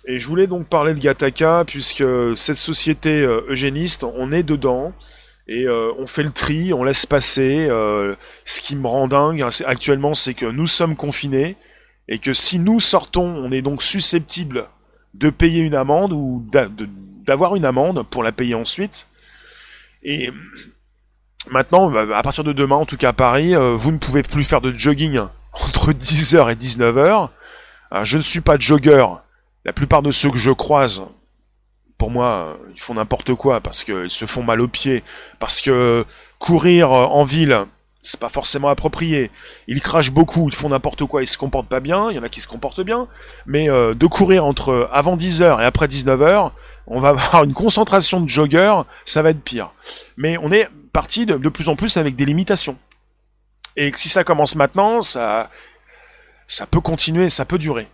et je voulais donc parler de Gataka, puisque cette société eugéniste, on est dedans, et euh, on fait le tri, on laisse passer. Euh, ce qui me rend dingue hein, actuellement, c'est que nous sommes confinés et que si nous sortons, on est donc susceptible de payer une amende ou d'avoir une amende pour la payer ensuite. Et maintenant, bah, à partir de demain, en tout cas à Paris, euh, vous ne pouvez plus faire de jogging entre (laughs) 10h et 19h. je ne suis pas jogger. La plupart de ceux que je croise pour moi, ils font n'importe quoi parce qu'ils se font mal aux pieds, parce que courir en ville, c'est pas forcément approprié. Ils crachent beaucoup, ils font n'importe quoi, ils se comportent pas bien, il y en a qui se comportent bien, mais euh, de courir entre avant 10h et après 19h, on va avoir une concentration de joggeurs, ça va être pire. Mais on est parti de, plus en plus avec des limitations. Et si ça commence maintenant, ça, peut continuer, ça peut durer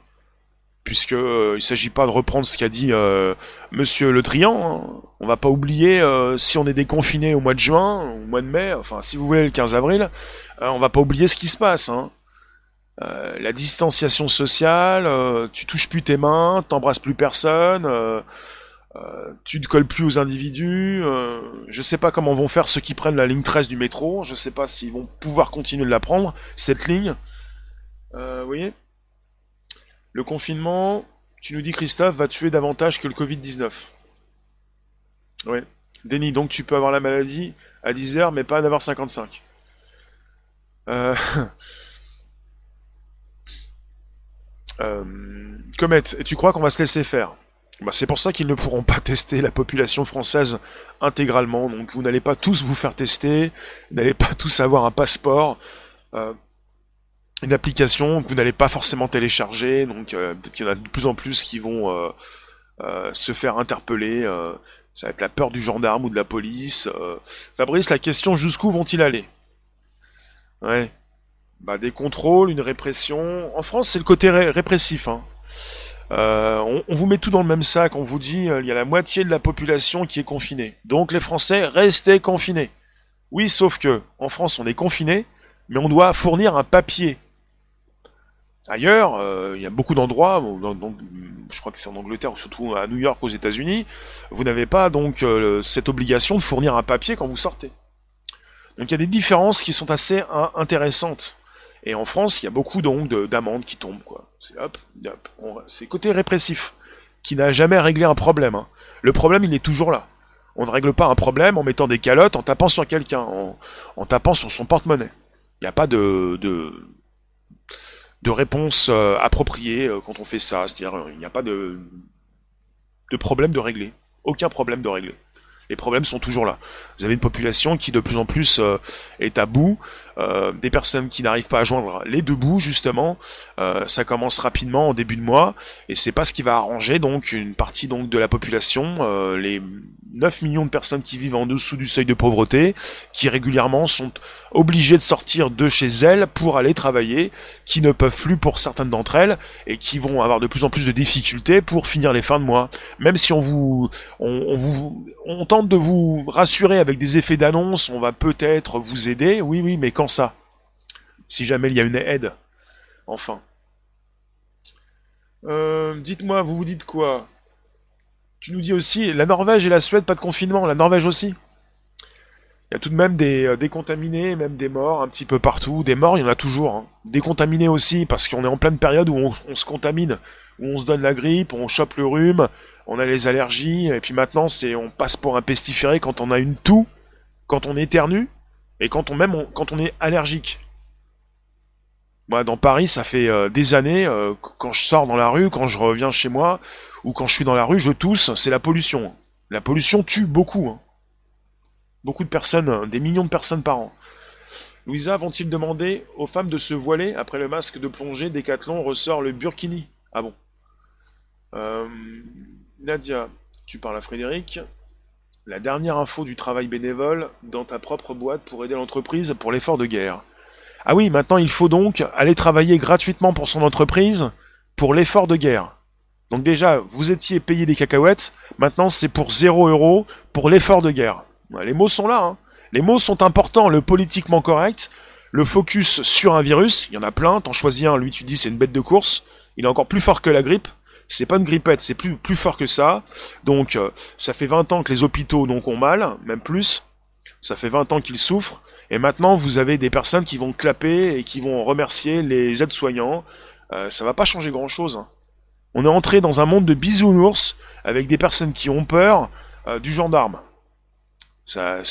puisque euh, il s'agit pas de reprendre ce qu'a dit euh, Monsieur Le Drian. Hein. On va pas oublier euh, si on est déconfiné au mois de juin, au mois de mai, enfin si vous voulez le 15 avril, on va pas oublier ce qui se passe. Hein. la distanciation sociale, tu touches plus tes mains, t'embrasses plus personne, tu ne colles plus aux individus. je sais pas comment vont faire ceux qui prennent la ligne 13 du métro. Je sais pas s'ils vont pouvoir continuer de la prendre cette ligne. vous voyez? Le confinement, tu nous dis Christophe, va tuer davantage que le Covid-19. Ouais. Denis, donc tu peux avoir la maladie à 10h, mais pas à 9h55. Euh... (laughs) euh... Tu crois qu'on va se laisser faire? Bah, C'est pour ça qu'ils ne pourront pas (laughs) tester la population française intégralement. Donc vous n'allez pas tous vous faire tester, vous n'allez pas tous avoir un passeport. Euh, une application que vous n'allez pas forcément télécharger, donc euh, peut-être qu'il y en a de plus en plus qui vont euh, euh, se faire interpeller. ça va être la peur du gendarme ou de la police. Fabrice, la question jusqu'où vont-ils aller? Ouais. Bah, des contrôles, une répression. En France, c'est le côté répressif. Hein. On, on, vous met tout dans le même sac. On vous dit il y a la moitié de la population qui est confinée. Donc les Français restez confinés. Oui, sauf que en France, on est confiné, mais on doit fournir un papier Ailleurs, euh, il y a beaucoup d'endroits, je crois que c'est en Angleterre ou surtout à New York aux États-Unis, vous n'avez pas donc euh, cette obligation de fournir un papier quand vous sortez. Donc il y a des différences qui sont assez intéressantes. Et en France, il y a beaucoup donc d'amendes qui tombent quoi. C'est hop, c'est côté répressif qui n'a jamais réglé un problème. Hein. Le problème, il est toujours là. On ne règle pas un problème en mettant des calottes, en tapant sur quelqu'un, en, en tapant sur son porte-monnaie. Il n'y a pas de, de de réponse euh, appropriée euh, quand on fait ça. C'est-à-dire, euh, il n'y a pas de, de problème de régler. Aucun problème de régler. Les problèmes sont toujours là. Vous avez une population qui de plus en plus est à bout, des personnes qui n'arrivent pas à joindre les deux bouts justement. ça commence rapidement en début de mois et c'est pas ce qui va arranger donc une partie donc de la population, les 9 millions de personnes qui vivent en dessous du seuil de pauvreté, qui régulièrement sont obligées de sortir de chez elles pour aller travailler, qui ne peuvent plus pour certaines d'entre elles, et qui vont avoir de plus en plus de difficultés pour finir les fins de mois. Même si on vous, on, vous, on tente de vous rassurer avec des effets d'annonce, on va peut-être vous aider, oui, oui, mais quand ça si jamais il y a une aide. Enfin. Euh, dites-moi, vous vous dites quoi? Tu nous dis aussi, la Norvège et la Suède, pas de confinement, la Norvège aussi il y a tout de même des euh, décontaminés, même des morts un petit peu partout. Des morts, il y en a toujours. Hein. Décontaminés aussi, parce qu'on est en pleine période où on, se contamine, où on se donne la grippe, on chope le rhume, on a les allergies, et puis maintenant c'est on passe pour un pestiféré quand on a une toux, quand on éternue, et quand on même quand on est allergique. Moi, dans Paris, ça fait euh, des années, euh, quand je sors dans la rue, quand je reviens chez moi, ou quand je suis dans la rue, je tousse, c'est la pollution. La pollution tue beaucoup. Hein. Beaucoup de personnes, euh, des millions de personnes par an. Louisa vont-ils demander aux femmes de se voiler après le masque de plongée Décathlon ressort le burkini? Ah bon? Nadia, tu parles à Frédéric. La dernière info du travail bénévole dans ta propre boîte pour aider l'entreprise pour l'effort de guerre. Ah oui, maintenant il faut donc aller travailler gratuitement pour son entreprise pour l'effort de guerre. Donc déjà, vous étiez payé des cacahuètes, maintenant c'est pour 0 euros pour l'effort de guerre. Les mots sont là. Hein. Les mots sont importants. Le politiquement correct, le focus sur un virus, il y en a plein. T'en choisis un, lui tu dis c'est une bête de course. Il est encore plus fort que la grippe. C'est pas une grippette, c'est plus, plus fort que ça. Donc euh, ça fait 20 ans que les hôpitaux donc ont mal, même plus. Ça fait 20 ans qu'ils souffrent. Et maintenant vous avez des personnes qui vont clapper et qui vont remercier les aides-soignants. Euh, ça va pas changer grand-chose. Hein. On est entré dans un monde de bisounours avec des personnes qui ont peur euh, du gendarme. Ça,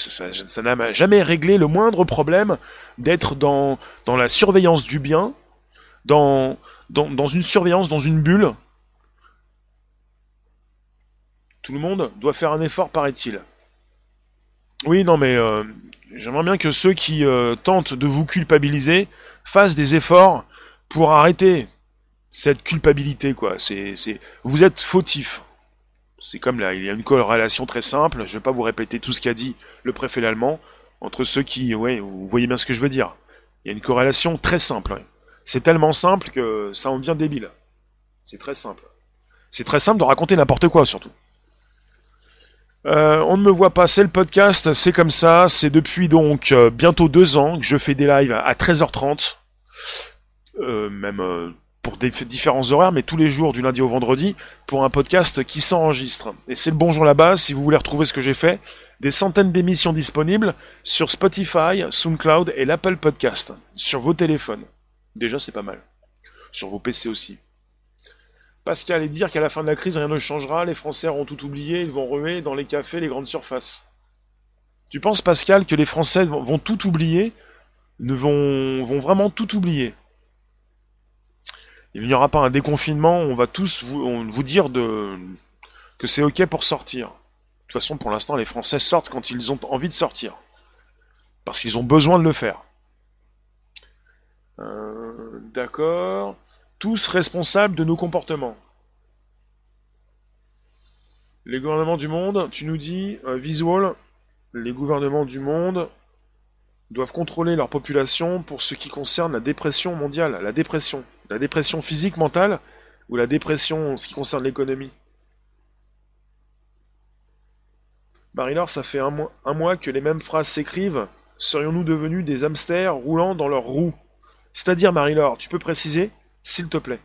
n'a jamais réglé le moindre problème d'être dans, dans la surveillance du bien, dans, dans, une surveillance, dans une bulle. Tout le monde doit faire un effort, paraît-il. Oui, non, mais euh, j'aimerais bien que ceux qui euh, tentent de vous culpabiliser fassent des efforts pour arrêter cette culpabilité, quoi. C'est, vous êtes fautif. C'est comme là, il y a une corrélation très simple, je ne vais pas vous répéter tout ce qu'a dit le préfet allemand, entre ceux qui, ouais, vous voyez bien ce que je veux dire. Il y a une corrélation très simple. C'est tellement simple que ça en devient débile. C'est très simple. C'est très simple de raconter n'importe quoi surtout. Euh, on ne me voit pas, c'est le podcast, c'est comme ça, c'est depuis donc euh, bientôt deux ans que je fais des lives à 13h30, euh, même pour des différents horaires, mais tous les jours du lundi au vendredi, pour un podcast qui s'enregistre. Et c'est le bonjour là-bas, si vous voulez retrouver ce que j'ai fait, des centaines d'émissions disponibles sur Spotify, SoundCloud et l'Apple Podcast, sur vos téléphones. Déjà, c'est pas mal. Sur vos PC aussi. Pascal, et dire qu'à la fin de la crise, rien ne changera, les Français auront tout oublié, ils vont ruer dans les cafés, les grandes surfaces. Tu penses, Pascal, que les Français vont tout oublier, ne vont, vraiment tout oublier? Il n'y aura pas un déconfinement, on va tous vous, vous dire de, que c'est ok pour sortir. De toute façon, pour l'instant, les Français sortent quand ils ont envie de sortir. Parce qu'ils ont besoin de le faire. Euh, d'accord. Tous responsables de nos comportements. Les gouvernements du monde, tu nous dis, euh, visual, les gouvernements du monde doivent contrôler leur population pour ce qui concerne la dépression mondiale. La dépression. La dépression physique, mentale, ou la dépression en ce qui concerne l'économie? Marie-Laure, ça fait un mois, un mois que les mêmes phrases s'écrivent. Serions-nous devenus des hamsters roulant dans leurs roues? C'est-à-dire, Marie-Laure, tu peux préciser, s'il te plaît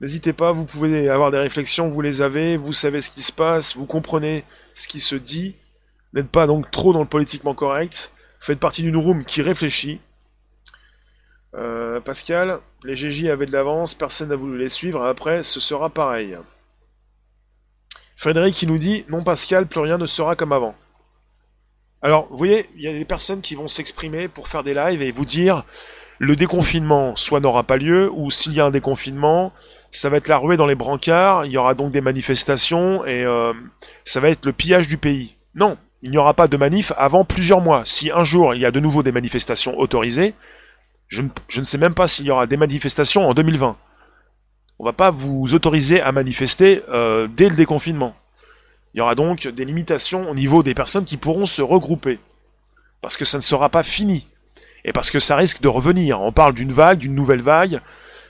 N'hésitez pas, vous pouvez avoir des réflexions, vous les avez, vous savez ce qui se passe, vous comprenez ce qui se dit. N'êtes pas donc trop dans le politiquement correct. Faites partie d'une room qui réfléchit. Euh, Pascal, les GJ avaient de l'avance, personne n'a voulu les suivre, après ce sera pareil. Frédéric qui nous dit Non, Pascal, plus rien ne sera comme avant. Alors, vous voyez, il y a des personnes qui vont s'exprimer pour faire des lives et vous dire le déconfinement soit n'aura pas lieu, ou s'il y a un déconfinement, ça va être la ruée dans les brancards, il y aura donc des manifestations et euh, ça va être le pillage du pays. Non, il n'y aura pas de manif avant plusieurs mois. Si un jour il y a de nouveau des manifestations autorisées, je ne, sais même pas s'il y aura des manifestations en 2020. On va pas vous autoriser à manifester euh, dès le déconfinement. Il y aura donc des limitations au niveau des personnes qui pourront se regrouper. Parce que ça ne sera pas fini. Et parce que ça risque de revenir. On parle d'une vague, d'une nouvelle vague.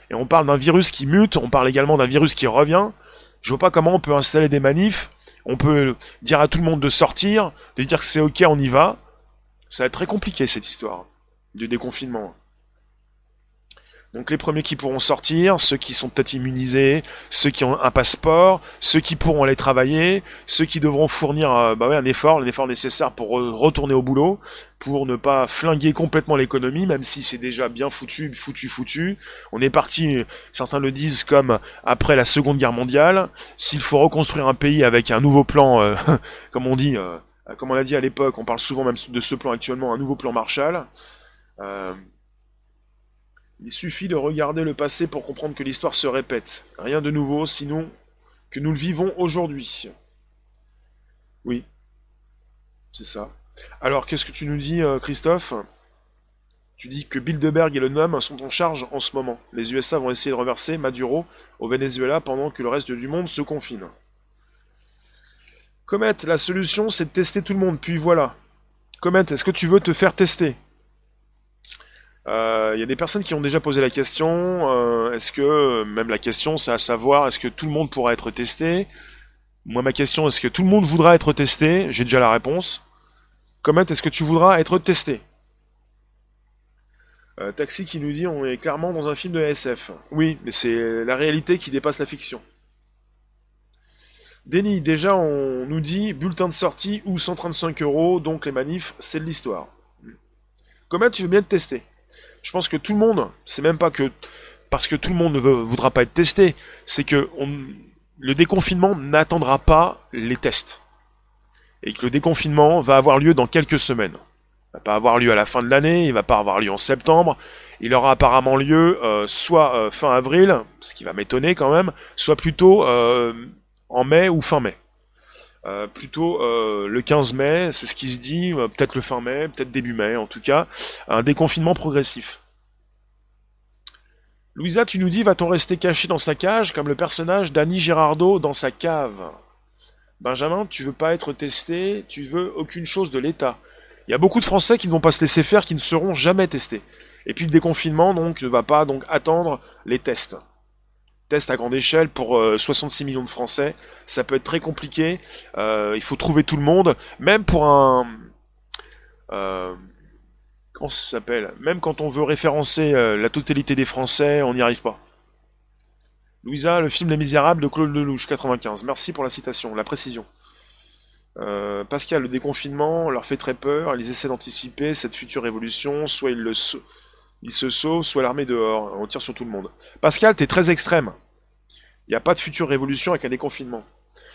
Et on parle d'un virus qui mute. On parle également d'un virus qui revient. Je vois pas comment on peut installer des manifs. On peut dire à tout le monde de sortir, de dire que c'est ok, on y va. Ça va être très compliqué cette histoire du déconfinement. Donc les premiers qui pourront sortir, ceux qui sont peut-être immunisés, ceux qui ont un passeport, ceux qui pourront aller travailler, ceux qui devront fournir euh, bah un effort, l'effort nécessaire pour retourner au boulot, pour ne pas flinguer complètement l'économie, même si c'est déjà bien foutu, foutu, foutu. On est parti, certains le disent, comme après la Seconde Guerre mondiale. S'il faut reconstruire un pays avec un nouveau plan, euh, (laughs) comme on dit, euh, comme on l'a dit à l'époque, on parle souvent même de ce plan actuellement, un nouveau plan Marshall. Il suffit de regarder le passé pour comprendre que l'histoire se répète. Rien de nouveau, sinon que nous le vivons aujourd'hui. Oui, c'est ça. Alors, qu'est-ce que tu nous dis, euh, Christophe? Tu dis que Bilderberg et le NOM sont en charge en ce moment. Les USA vont essayer de reverser Maduro au Venezuela pendant que le reste du monde se confine. Comet, la solution c'est de tester tout le monde, puis voilà. Comet, est-ce que tu veux te faire tester? Il euh, y a des personnes qui ont déjà posé la question. Euh, est-ce que même la question, c'est à savoir, est-ce que tout le monde pourra être testé? Moi, ma question, est-ce que tout le monde voudra être testé? J'ai déjà la réponse. Comment est-ce que tu voudras être testé? Euh, Taxi qui nous dit on est clairement dans un film de SF. Oui, mais c'est la réalité qui dépasse la fiction. Denis, déjà on nous dit bulletin de sortie ou 135 euros, donc les manifs, c'est de l'histoire. Comment tu veux bien te tester? Je pense que tout le monde, c'est même pas que parce que tout le monde ne voudra pas être testé, c'est que le déconfinement n'attendra pas les tests. Et que le déconfinement va avoir lieu dans quelques semaines. Il va pas avoir lieu à la fin de l'année, il va pas avoir lieu en septembre. Il aura apparemment lieu euh, soit euh, fin avril, ce qui va m'étonner quand même, soit plutôt euh, en mai ou fin mai. Plutôt le 15 mai, c'est ce qui se dit, peut-être le fin mai, peut-être début mai en tout cas, un déconfinement progressif. Louisa, tu nous dis, va-t-on rester caché dans sa cage comme le personnage d'Annie Girardot dans sa cave? Benjamin, tu veux pas être testé, tu veux aucune chose de l'État. Il y a beaucoup de Français qui ne vont pas se laisser faire, qui ne seront jamais testés. Et puis le déconfinement, donc, ne va pas attendre les tests. Tests à grande échelle pour 66 euh, millions de Français, ça peut être très compliqué. Euh, il faut trouver tout le monde, même pour un. Euh, Comment ça s'appelle? Même quand on veut référencer la totalité des Français, on n'y arrive pas. Louisa, le film Les Misérables de Claude Lelouch, 95. Merci pour la citation, la précision. Pascal, le déconfinement leur fait très peur. Ils essaient d'anticiper cette future révolution. Soit ils, le ils se sauvent, soit l'armée dehors. On tire sur tout le monde. Pascal, t'es très extrême. Il n'y a pas de future révolution avec un déconfinement.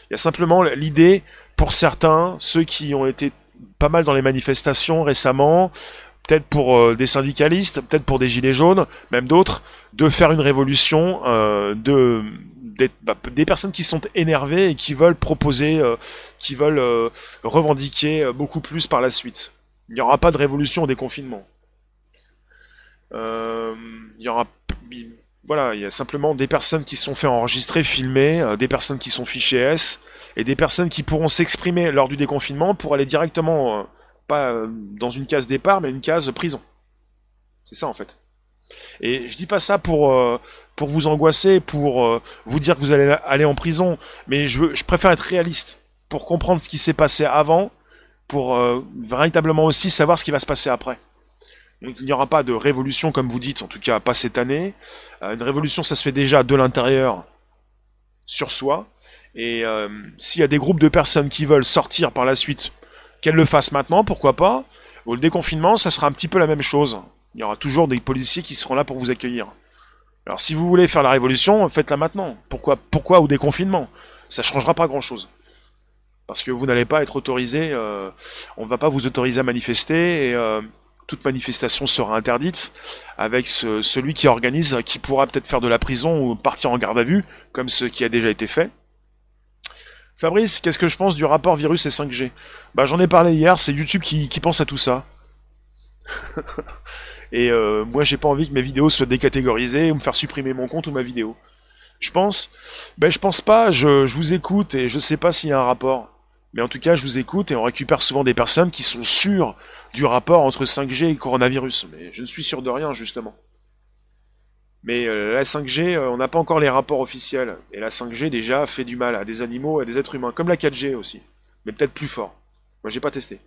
Il y a simplement l'idée, pour certains, ceux qui ont été pas mal dans les manifestations récemment, peut-être pour euh, des syndicalistes, peut-être pour des gilets jaunes, même d'autres, de faire une révolution, euh, de bah, des personnes qui sont énervées et qui veulent proposer, euh, qui veulent revendiquer beaucoup plus par la suite. Il n'y aura pas de révolution au déconfinement. Il y aura, voilà, il y a simplement des personnes qui sont fait enregistrer, filmer, des personnes qui sont fichées S, et des personnes qui pourront s'exprimer lors du déconfinement pour aller directement pas euh, dans une case départ, mais une case prison. C'est ça en fait. Et je dis pas ça pour, euh, pour vous angoisser, pour euh, vous dire que vous allez aller en prison, mais je, veux, je préfère être réaliste, pour comprendre ce qui s'est passé avant, pour véritablement aussi savoir ce qui va se passer après. Il n'y aura pas de révolution comme vous dites, en tout cas pas cette année. une révolution ça se fait déjà de l'intérieur sur soi. Et s'il y a des groupes de personnes qui veulent sortir par la suite qu'elle le fasse maintenant, pourquoi pas. Au déconfinement, ça sera un petit peu la même chose. Il y aura toujours des policiers qui seront là pour vous accueillir. Alors si vous voulez faire la révolution, faites-la maintenant. Pourquoi, pourquoi au déconfinement? Ça changera pas grand-chose. Parce que vous n'allez pas être autorisé, euh, on ne va pas vous autoriser à manifester et euh, toute manifestation sera interdite avec celui qui organise, qui pourra peut-être faire de la prison ou partir en garde à vue, comme ce qui a déjà été fait. Fabrice, qu'est-ce que je pense du rapport virus et 5G Bah j'en ai parlé hier, c'est YouTube qui, pense à tout ça. (laughs) et euh, moi j'ai pas envie que mes vidéos soient décatégorisées ou me faire supprimer mon compte ou ma vidéo. Je pense Ben je pense pas, je, vous écoute et je sais pas s'il y a un rapport. Mais en tout cas je vous écoute et on récupère souvent des personnes qui sont sûres du rapport entre 5G et coronavirus. Mais je ne suis sûr de rien justement. Mais euh, la 5G, euh, on n'a pas encore les rapports officiels. Et la 5G déjà fait du mal à des animaux et à des êtres humains, comme la 4G aussi. Mais peut-être plus fort. Moi j'ai pas testé.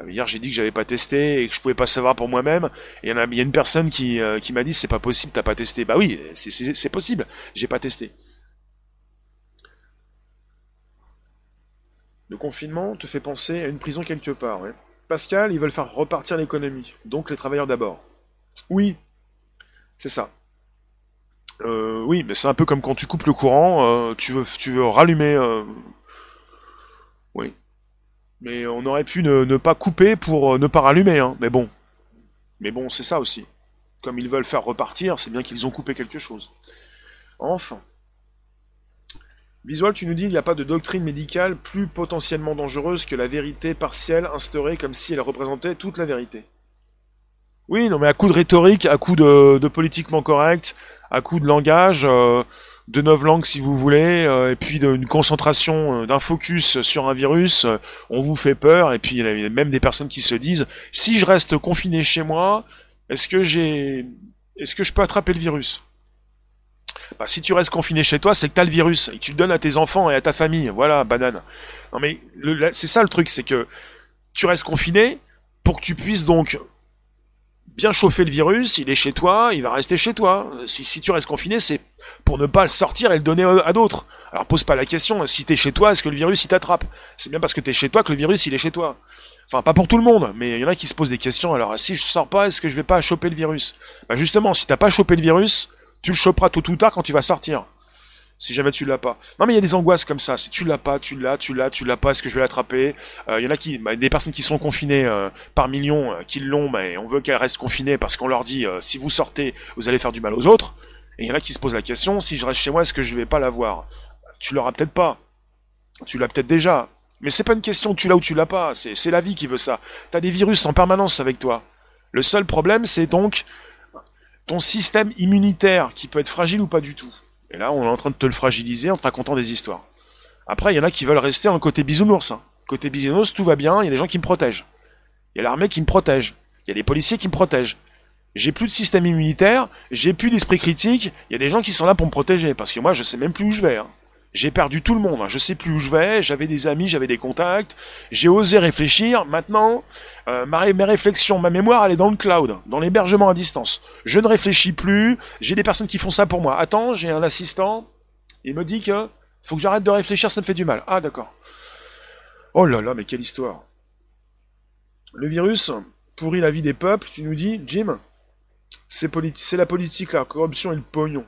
Euh, hier, j'ai dit que j'avais pas testé et que je pouvais pas savoir pour moi-même. Et il y, a, une personne qui, euh, qui m'a dit c'est pas possible, t'as pas testé. Bah oui, c'est possible, j'ai pas testé. Le confinement te fait penser à une prison quelque part. Pascal, ils veulent faire repartir l'économie, donc les travailleurs d'abord. Oui, c'est ça. Euh, oui, mais c'est un peu comme quand tu coupes le courant, tu, veux, tu veux rallumer. Oui. Mais on aurait pu ne, pas couper pour euh, ne pas rallumer, hein. Mais bon. Mais bon, c'est ça aussi. Comme ils veulent faire repartir, c'est bien qu'ils ont coupé quelque chose. Enfin. Visual, tu nous dis qu'il n'y a pas de doctrine médicale plus potentiellement dangereuse que la vérité partielle instaurée comme si elle représentait toute la vérité. Oui, non, mais à coup de rhétorique, à coup de, politiquement correct, à coup de langage, euh, de langues si vous voulez, euh, et puis d'une concentration, euh, d'un focus sur un virus, on vous fait peur, et puis il y a même des personnes qui se disent si je reste confiné chez moi, est-ce que j'ai, est-ce que je peux attraper le virus? Bah, si tu restes confiné chez toi, c'est que tu as le virus et tu le donnes à tes enfants et à ta famille. Voilà, banane. Non mais c'est ça le truc, c'est que tu restes confiné pour que tu puisses donc bien chauffer le virus, il est chez toi, il va rester chez toi. Si, si tu restes confiné, c'est pour ne pas le sortir et le donner à d'autres. Alors pose pas la question, si t'es chez toi, est-ce que le virus il t'attrape? C'est bien parce que t'es chez toi que le virus il est chez toi. Enfin, pas pour tout le monde, mais il y en a qui se posent des questions. Alors, si je sors pas, est-ce que je vais pas choper le virus? Bah justement, si t'as pas chopé le virus, tu le choperas tôt ou tard quand tu vas sortir. Si jamais tu l'as pas. Non mais il y a des angoisses comme ça. Si tu l'as pas, tu l'as, tu l'as, tu l'as pas. Est-ce que je vais l'attraper? Il euh, y en a qui, bah, des personnes qui sont confinées euh, par millions, euh, qui l'ont, mais on veut qu'elles restent confinées parce qu'on leur dit si vous sortez, vous allez faire du mal aux autres. Et il y en a qui se posent la question si je reste chez moi, est-ce que je vais pas l'avoir Tu l'auras peut-être pas. Tu l'as peut-être déjà. Mais c'est pas une question tu l'as ou tu l'as pas. C'est la vie qui veut ça. T'as des virus en permanence avec toi. Le seul problème, c'est donc ton système immunitaire qui peut être fragile ou pas du tout. Et là, on est en train de te le fragiliser en te racontant des histoires. Après, il y en a qui veulent rester en côté bisounours. Hein. Côté bisounours, tout va bien, il y a des gens qui me protègent. Il y a l'armée qui me protège. Il y a des policiers qui me protègent. J'ai plus de système immunitaire, j'ai plus d'esprit critique, il y a des gens qui sont là pour me protéger, parce que moi, je sais même plus où je vais. Hein. J'ai perdu tout le monde, hein. je sais plus où je vais, j'avais des amis, j'avais des contacts, j'ai osé réfléchir, maintenant, euh, ma, mes réflexions, ma mémoire, elle est dans le cloud, dans l'hébergement à distance. Je ne réfléchis plus, j'ai des personnes qui font ça pour moi. Attends, j'ai un assistant, il me dit que faut que j'arrête de réfléchir, ça me fait du mal. Ah d'accord. Oh là là, mais quelle histoire. Le virus pourrit la vie des peuples, tu nous dis, Jim? C'est la politique, la corruption et le pognon.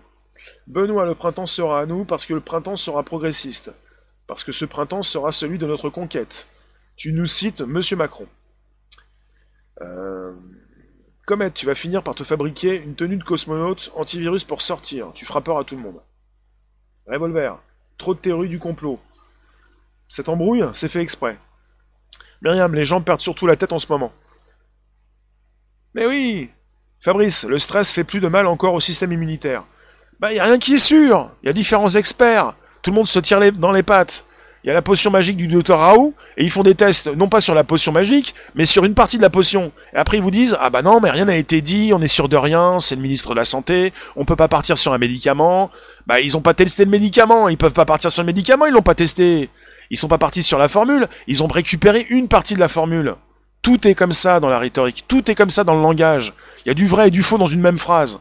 Benoît, le printemps sera à nous parce que le printemps sera progressiste, parce que ce printemps sera celui de notre conquête. Tu nous cites Monsieur Macron. Euh... Comet, tu vas finir par te fabriquer une tenue de cosmonaute antivirus pour sortir. Tu feras à tout le monde. Revolver. Trop de théories du complot. Cette embrouille, c'est fait exprès. Myriam, les gens perdent surtout la tête en ce moment. Mais oui Fabrice, le stress fait plus de mal encore au système immunitaire. Bah, il a rien qui est sûr. Il y a différents experts. Tout le monde se tire dans les pattes. Il y a la potion magique du docteur Raoult, et ils font des tests, non pas sur la potion magique, mais sur une partie de la potion. Et après, ils vous disent, ah bah non, mais rien n'a été dit, on est sûr de rien, c'est le ministre de la Santé, on peut pas partir sur un médicament. Bah, ils ont pas testé le médicament, ils peuvent pas partir sur le médicament, ils l'ont pas testé. Ils sont pas partis sur la formule, ils ont récupéré une partie de la formule. Tout est comme ça dans la rhétorique, tout est comme ça dans le langage. Il y a du vrai et du faux dans une même phrase.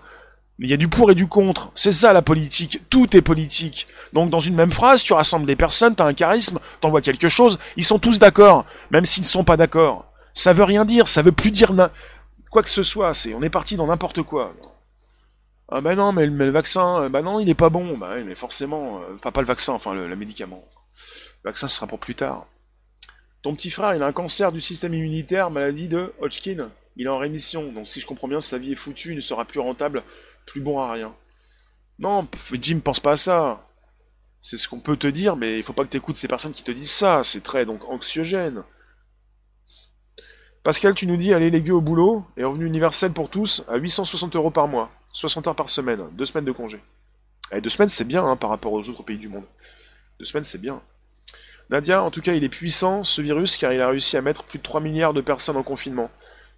Mais il y a du pour et du contre. C'est ça la politique. Tout est politique. Donc dans une même phrase, tu rassembles des personnes, t'as un charisme, t'envoies quelque chose, ils sont tous d'accord, même s'ils ne sont pas d'accord. Ça veut rien dire, ça veut plus dire quoi que ce soit. On est parti dans n'importe quoi. Ah bah non, mais le, vaccin, euh, bah non, il est pas bon. Bah mais forcément, euh, enfin pas le vaccin, enfin le, médicament. Le vaccin, sera pour plus tard. Ton petit frère, il a un cancer du système immunitaire, maladie de Hodgkin. Il est en rémission, donc si je comprends bien, sa vie est foutue, il ne sera plus rentable plus bon à rien. Non, Jim pense pas à ça. C'est ce qu'on peut te dire, mais il faut pas que tu écoutes ces personnes qui te disent ça. C'est très donc anxiogène. Pascal, tu nous dis aller léguer au boulot et revenu universel pour tous à 860 euros par mois, 60 heures par semaine, deux semaines de congé. Et eh, deux semaines, c'est bien hein, par rapport aux autres pays du monde. Deux semaines, c'est bien. Nadia, en tout cas, il est puissant, ce virus, car il a réussi à mettre plus de 3 milliards de personnes en confinement.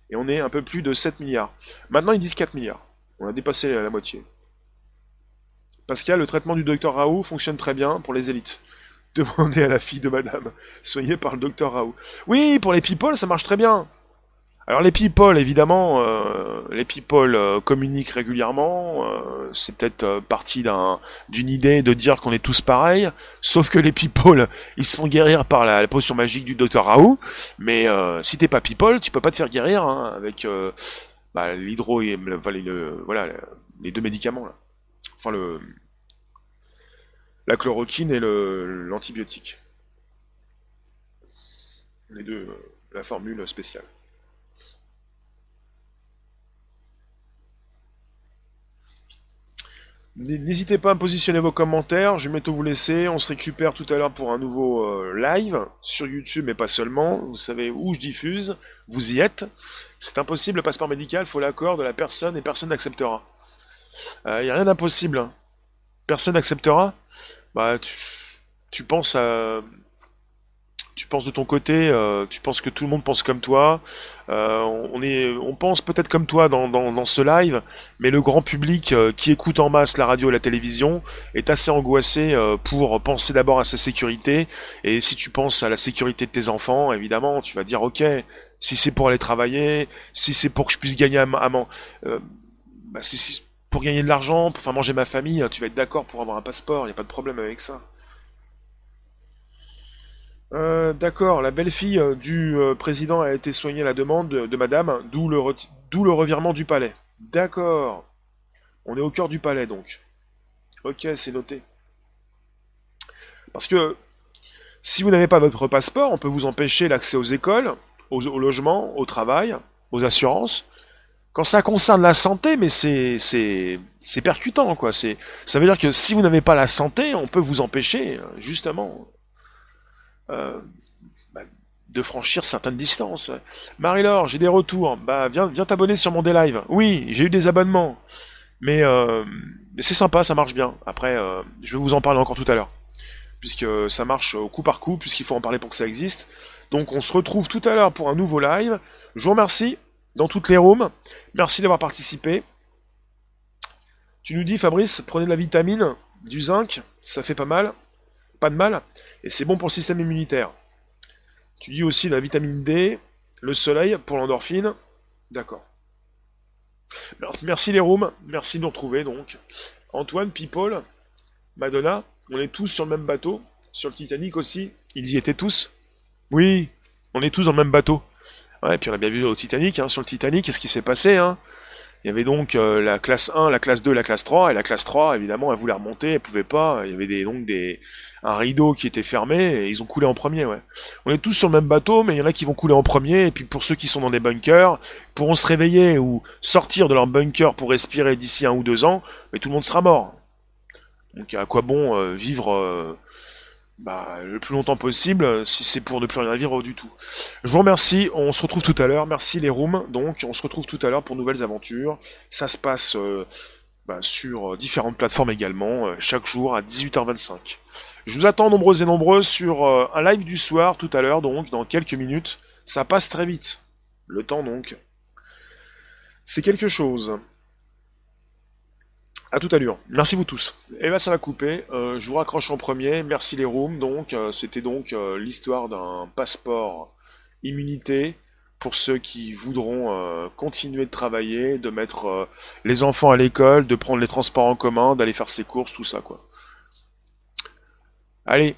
Et on est un peu plus de 7 milliards. Maintenant, ils disent 4 milliards. On a dépassé la moitié. Pascal, le traitement du docteur Raoult fonctionne très bien pour les élites. (laughs) Demandez à la fille de madame, soignée par le docteur Raoult. Oui, pour les people, ça marche très bien. Alors les people, évidemment, euh, les people euh, communiquent régulièrement. Euh, c'est peut-être parti d'un, d'une idée de dire qu'on est tous pareils. Sauf que les people, (laughs) ils se font guérir par la, potion magique du docteur Raoult. Mais si t'es pas people, tu peux pas te faire guérir hein, avec bah, l'hydro et le, voilà les deux médicaments. Enfin le la chloroquine et le l'antibiotique. Les deux, la formule spéciale. N'hésitez pas à positionner vos commentaires, je vais bientôt vous laisser, on se récupère tout à l'heure pour un nouveau euh, live sur YouTube mais pas seulement, vous savez où je diffuse, vous y êtes. C'est impossible, le passeport médical, faut l'accord de la personne et personne n'acceptera. Il euh, n'y a rien d'impossible. Hein. Personne n'acceptera Bah tu penses à tu penses de ton côté, euh, tu penses que tout le monde pense comme toi. Euh, on, est, on pense peut-être comme toi dans, ce live, mais le grand public euh, qui écoute en masse la radio et la télévision est assez angoissé pour penser d'abord à sa sécurité. Et si tu penses à la sécurité de tes enfants, évidemment, tu vas dire ok, si c'est pour aller travailler, si c'est pour que je puisse gagner à, bah, si, pour gagner de l'argent, pour manger ma famille, tu vas être d'accord pour avoir un passeport, il n'y a pas de problème avec ça. Euh, d'accord, la belle-fille euh, du euh, président a été soignée à la demande de, madame, d'où le, revirement du palais. D'accord. On est au cœur du palais donc. Ok, c'est noté. Parce que si vous n'avez pas votre passeport, on peut vous empêcher l'accès aux écoles, aux, logements, au travail, aux assurances. Quand ça concerne la santé, mais c'est percutant quoi. Ça veut dire que si vous n'avez pas la santé, on peut vous empêcher justement euh, bah, de franchir certaines distances. Marie-Laure, j'ai des retours. Bah, viens, t'abonner sur mon live. Oui, j'ai eu des abonnements. Mais, euh, c'est sympa, ça marche bien. Après, euh, je vais vous en parler encore tout à l'heure. Puisque ça marche coup par coup, puisqu'il faut en parler pour que ça existe. Donc on se retrouve tout à l'heure pour un nouveau live. Je vous remercie dans toutes les rooms. Merci d'avoir participé. Tu nous dis, Fabrice, prenez de la vitamine, du zinc, ça fait pas mal pas de mal, et c'est bon pour le système immunitaire. Tu dis aussi la vitamine D, le soleil pour l'endorphine. D'accord. Merci les rooms, merci de nous retrouver donc. Antoine, People, Madonna, on est tous sur le même bateau, sur le Titanic aussi. Ils y étaient tous? Oui, on est tous dans le même bateau. Ouais, puis on a bien vu au Titanic, hein, sur le Titanic, qu'est-ce qui s'est passé hein il y avait donc euh, la classe 1, la classe 2, la classe 3, et la classe 3, évidemment, elle voulait remonter, elle pouvait pas. Il y avait des, donc des, un rideau qui était fermé, et ils ont coulé en premier, ouais. On est tous sur le même bateau, mais il y en a qui vont couler en premier, et puis pour ceux qui sont dans des bunkers, pourront se réveiller ou sortir de leur bunker pour respirer d'ici un ou deux ans, mais tout le monde sera mort. Donc à quoi bon euh, vivre euh, bah, le plus longtemps possible si c'est pour ne plus rien vivre du tout. Je vous remercie, on se retrouve tout à l'heure. Merci les rooms, donc on se retrouve tout à l'heure pour nouvelles aventures. Ça se passe euh, bah, sur différentes plateformes également, euh, chaque jour à 18h25. Je vous attends nombreux et nombreux sur euh, un live du soir tout à l'heure, donc dans quelques minutes. Ça passe très vite. Le temps donc. C'est quelque chose. À toute allure. Merci vous tous. Et eh là, ben, ça va couper. Euh, je vous raccroche en premier. Merci les rooms. Donc, euh, c'était donc euh, l'histoire d'un passeport immunité pour ceux qui voudront continuer de travailler, de mettre les enfants à l'école, de prendre les transports en commun, d'aller faire ses courses, tout ça quoi. Allez,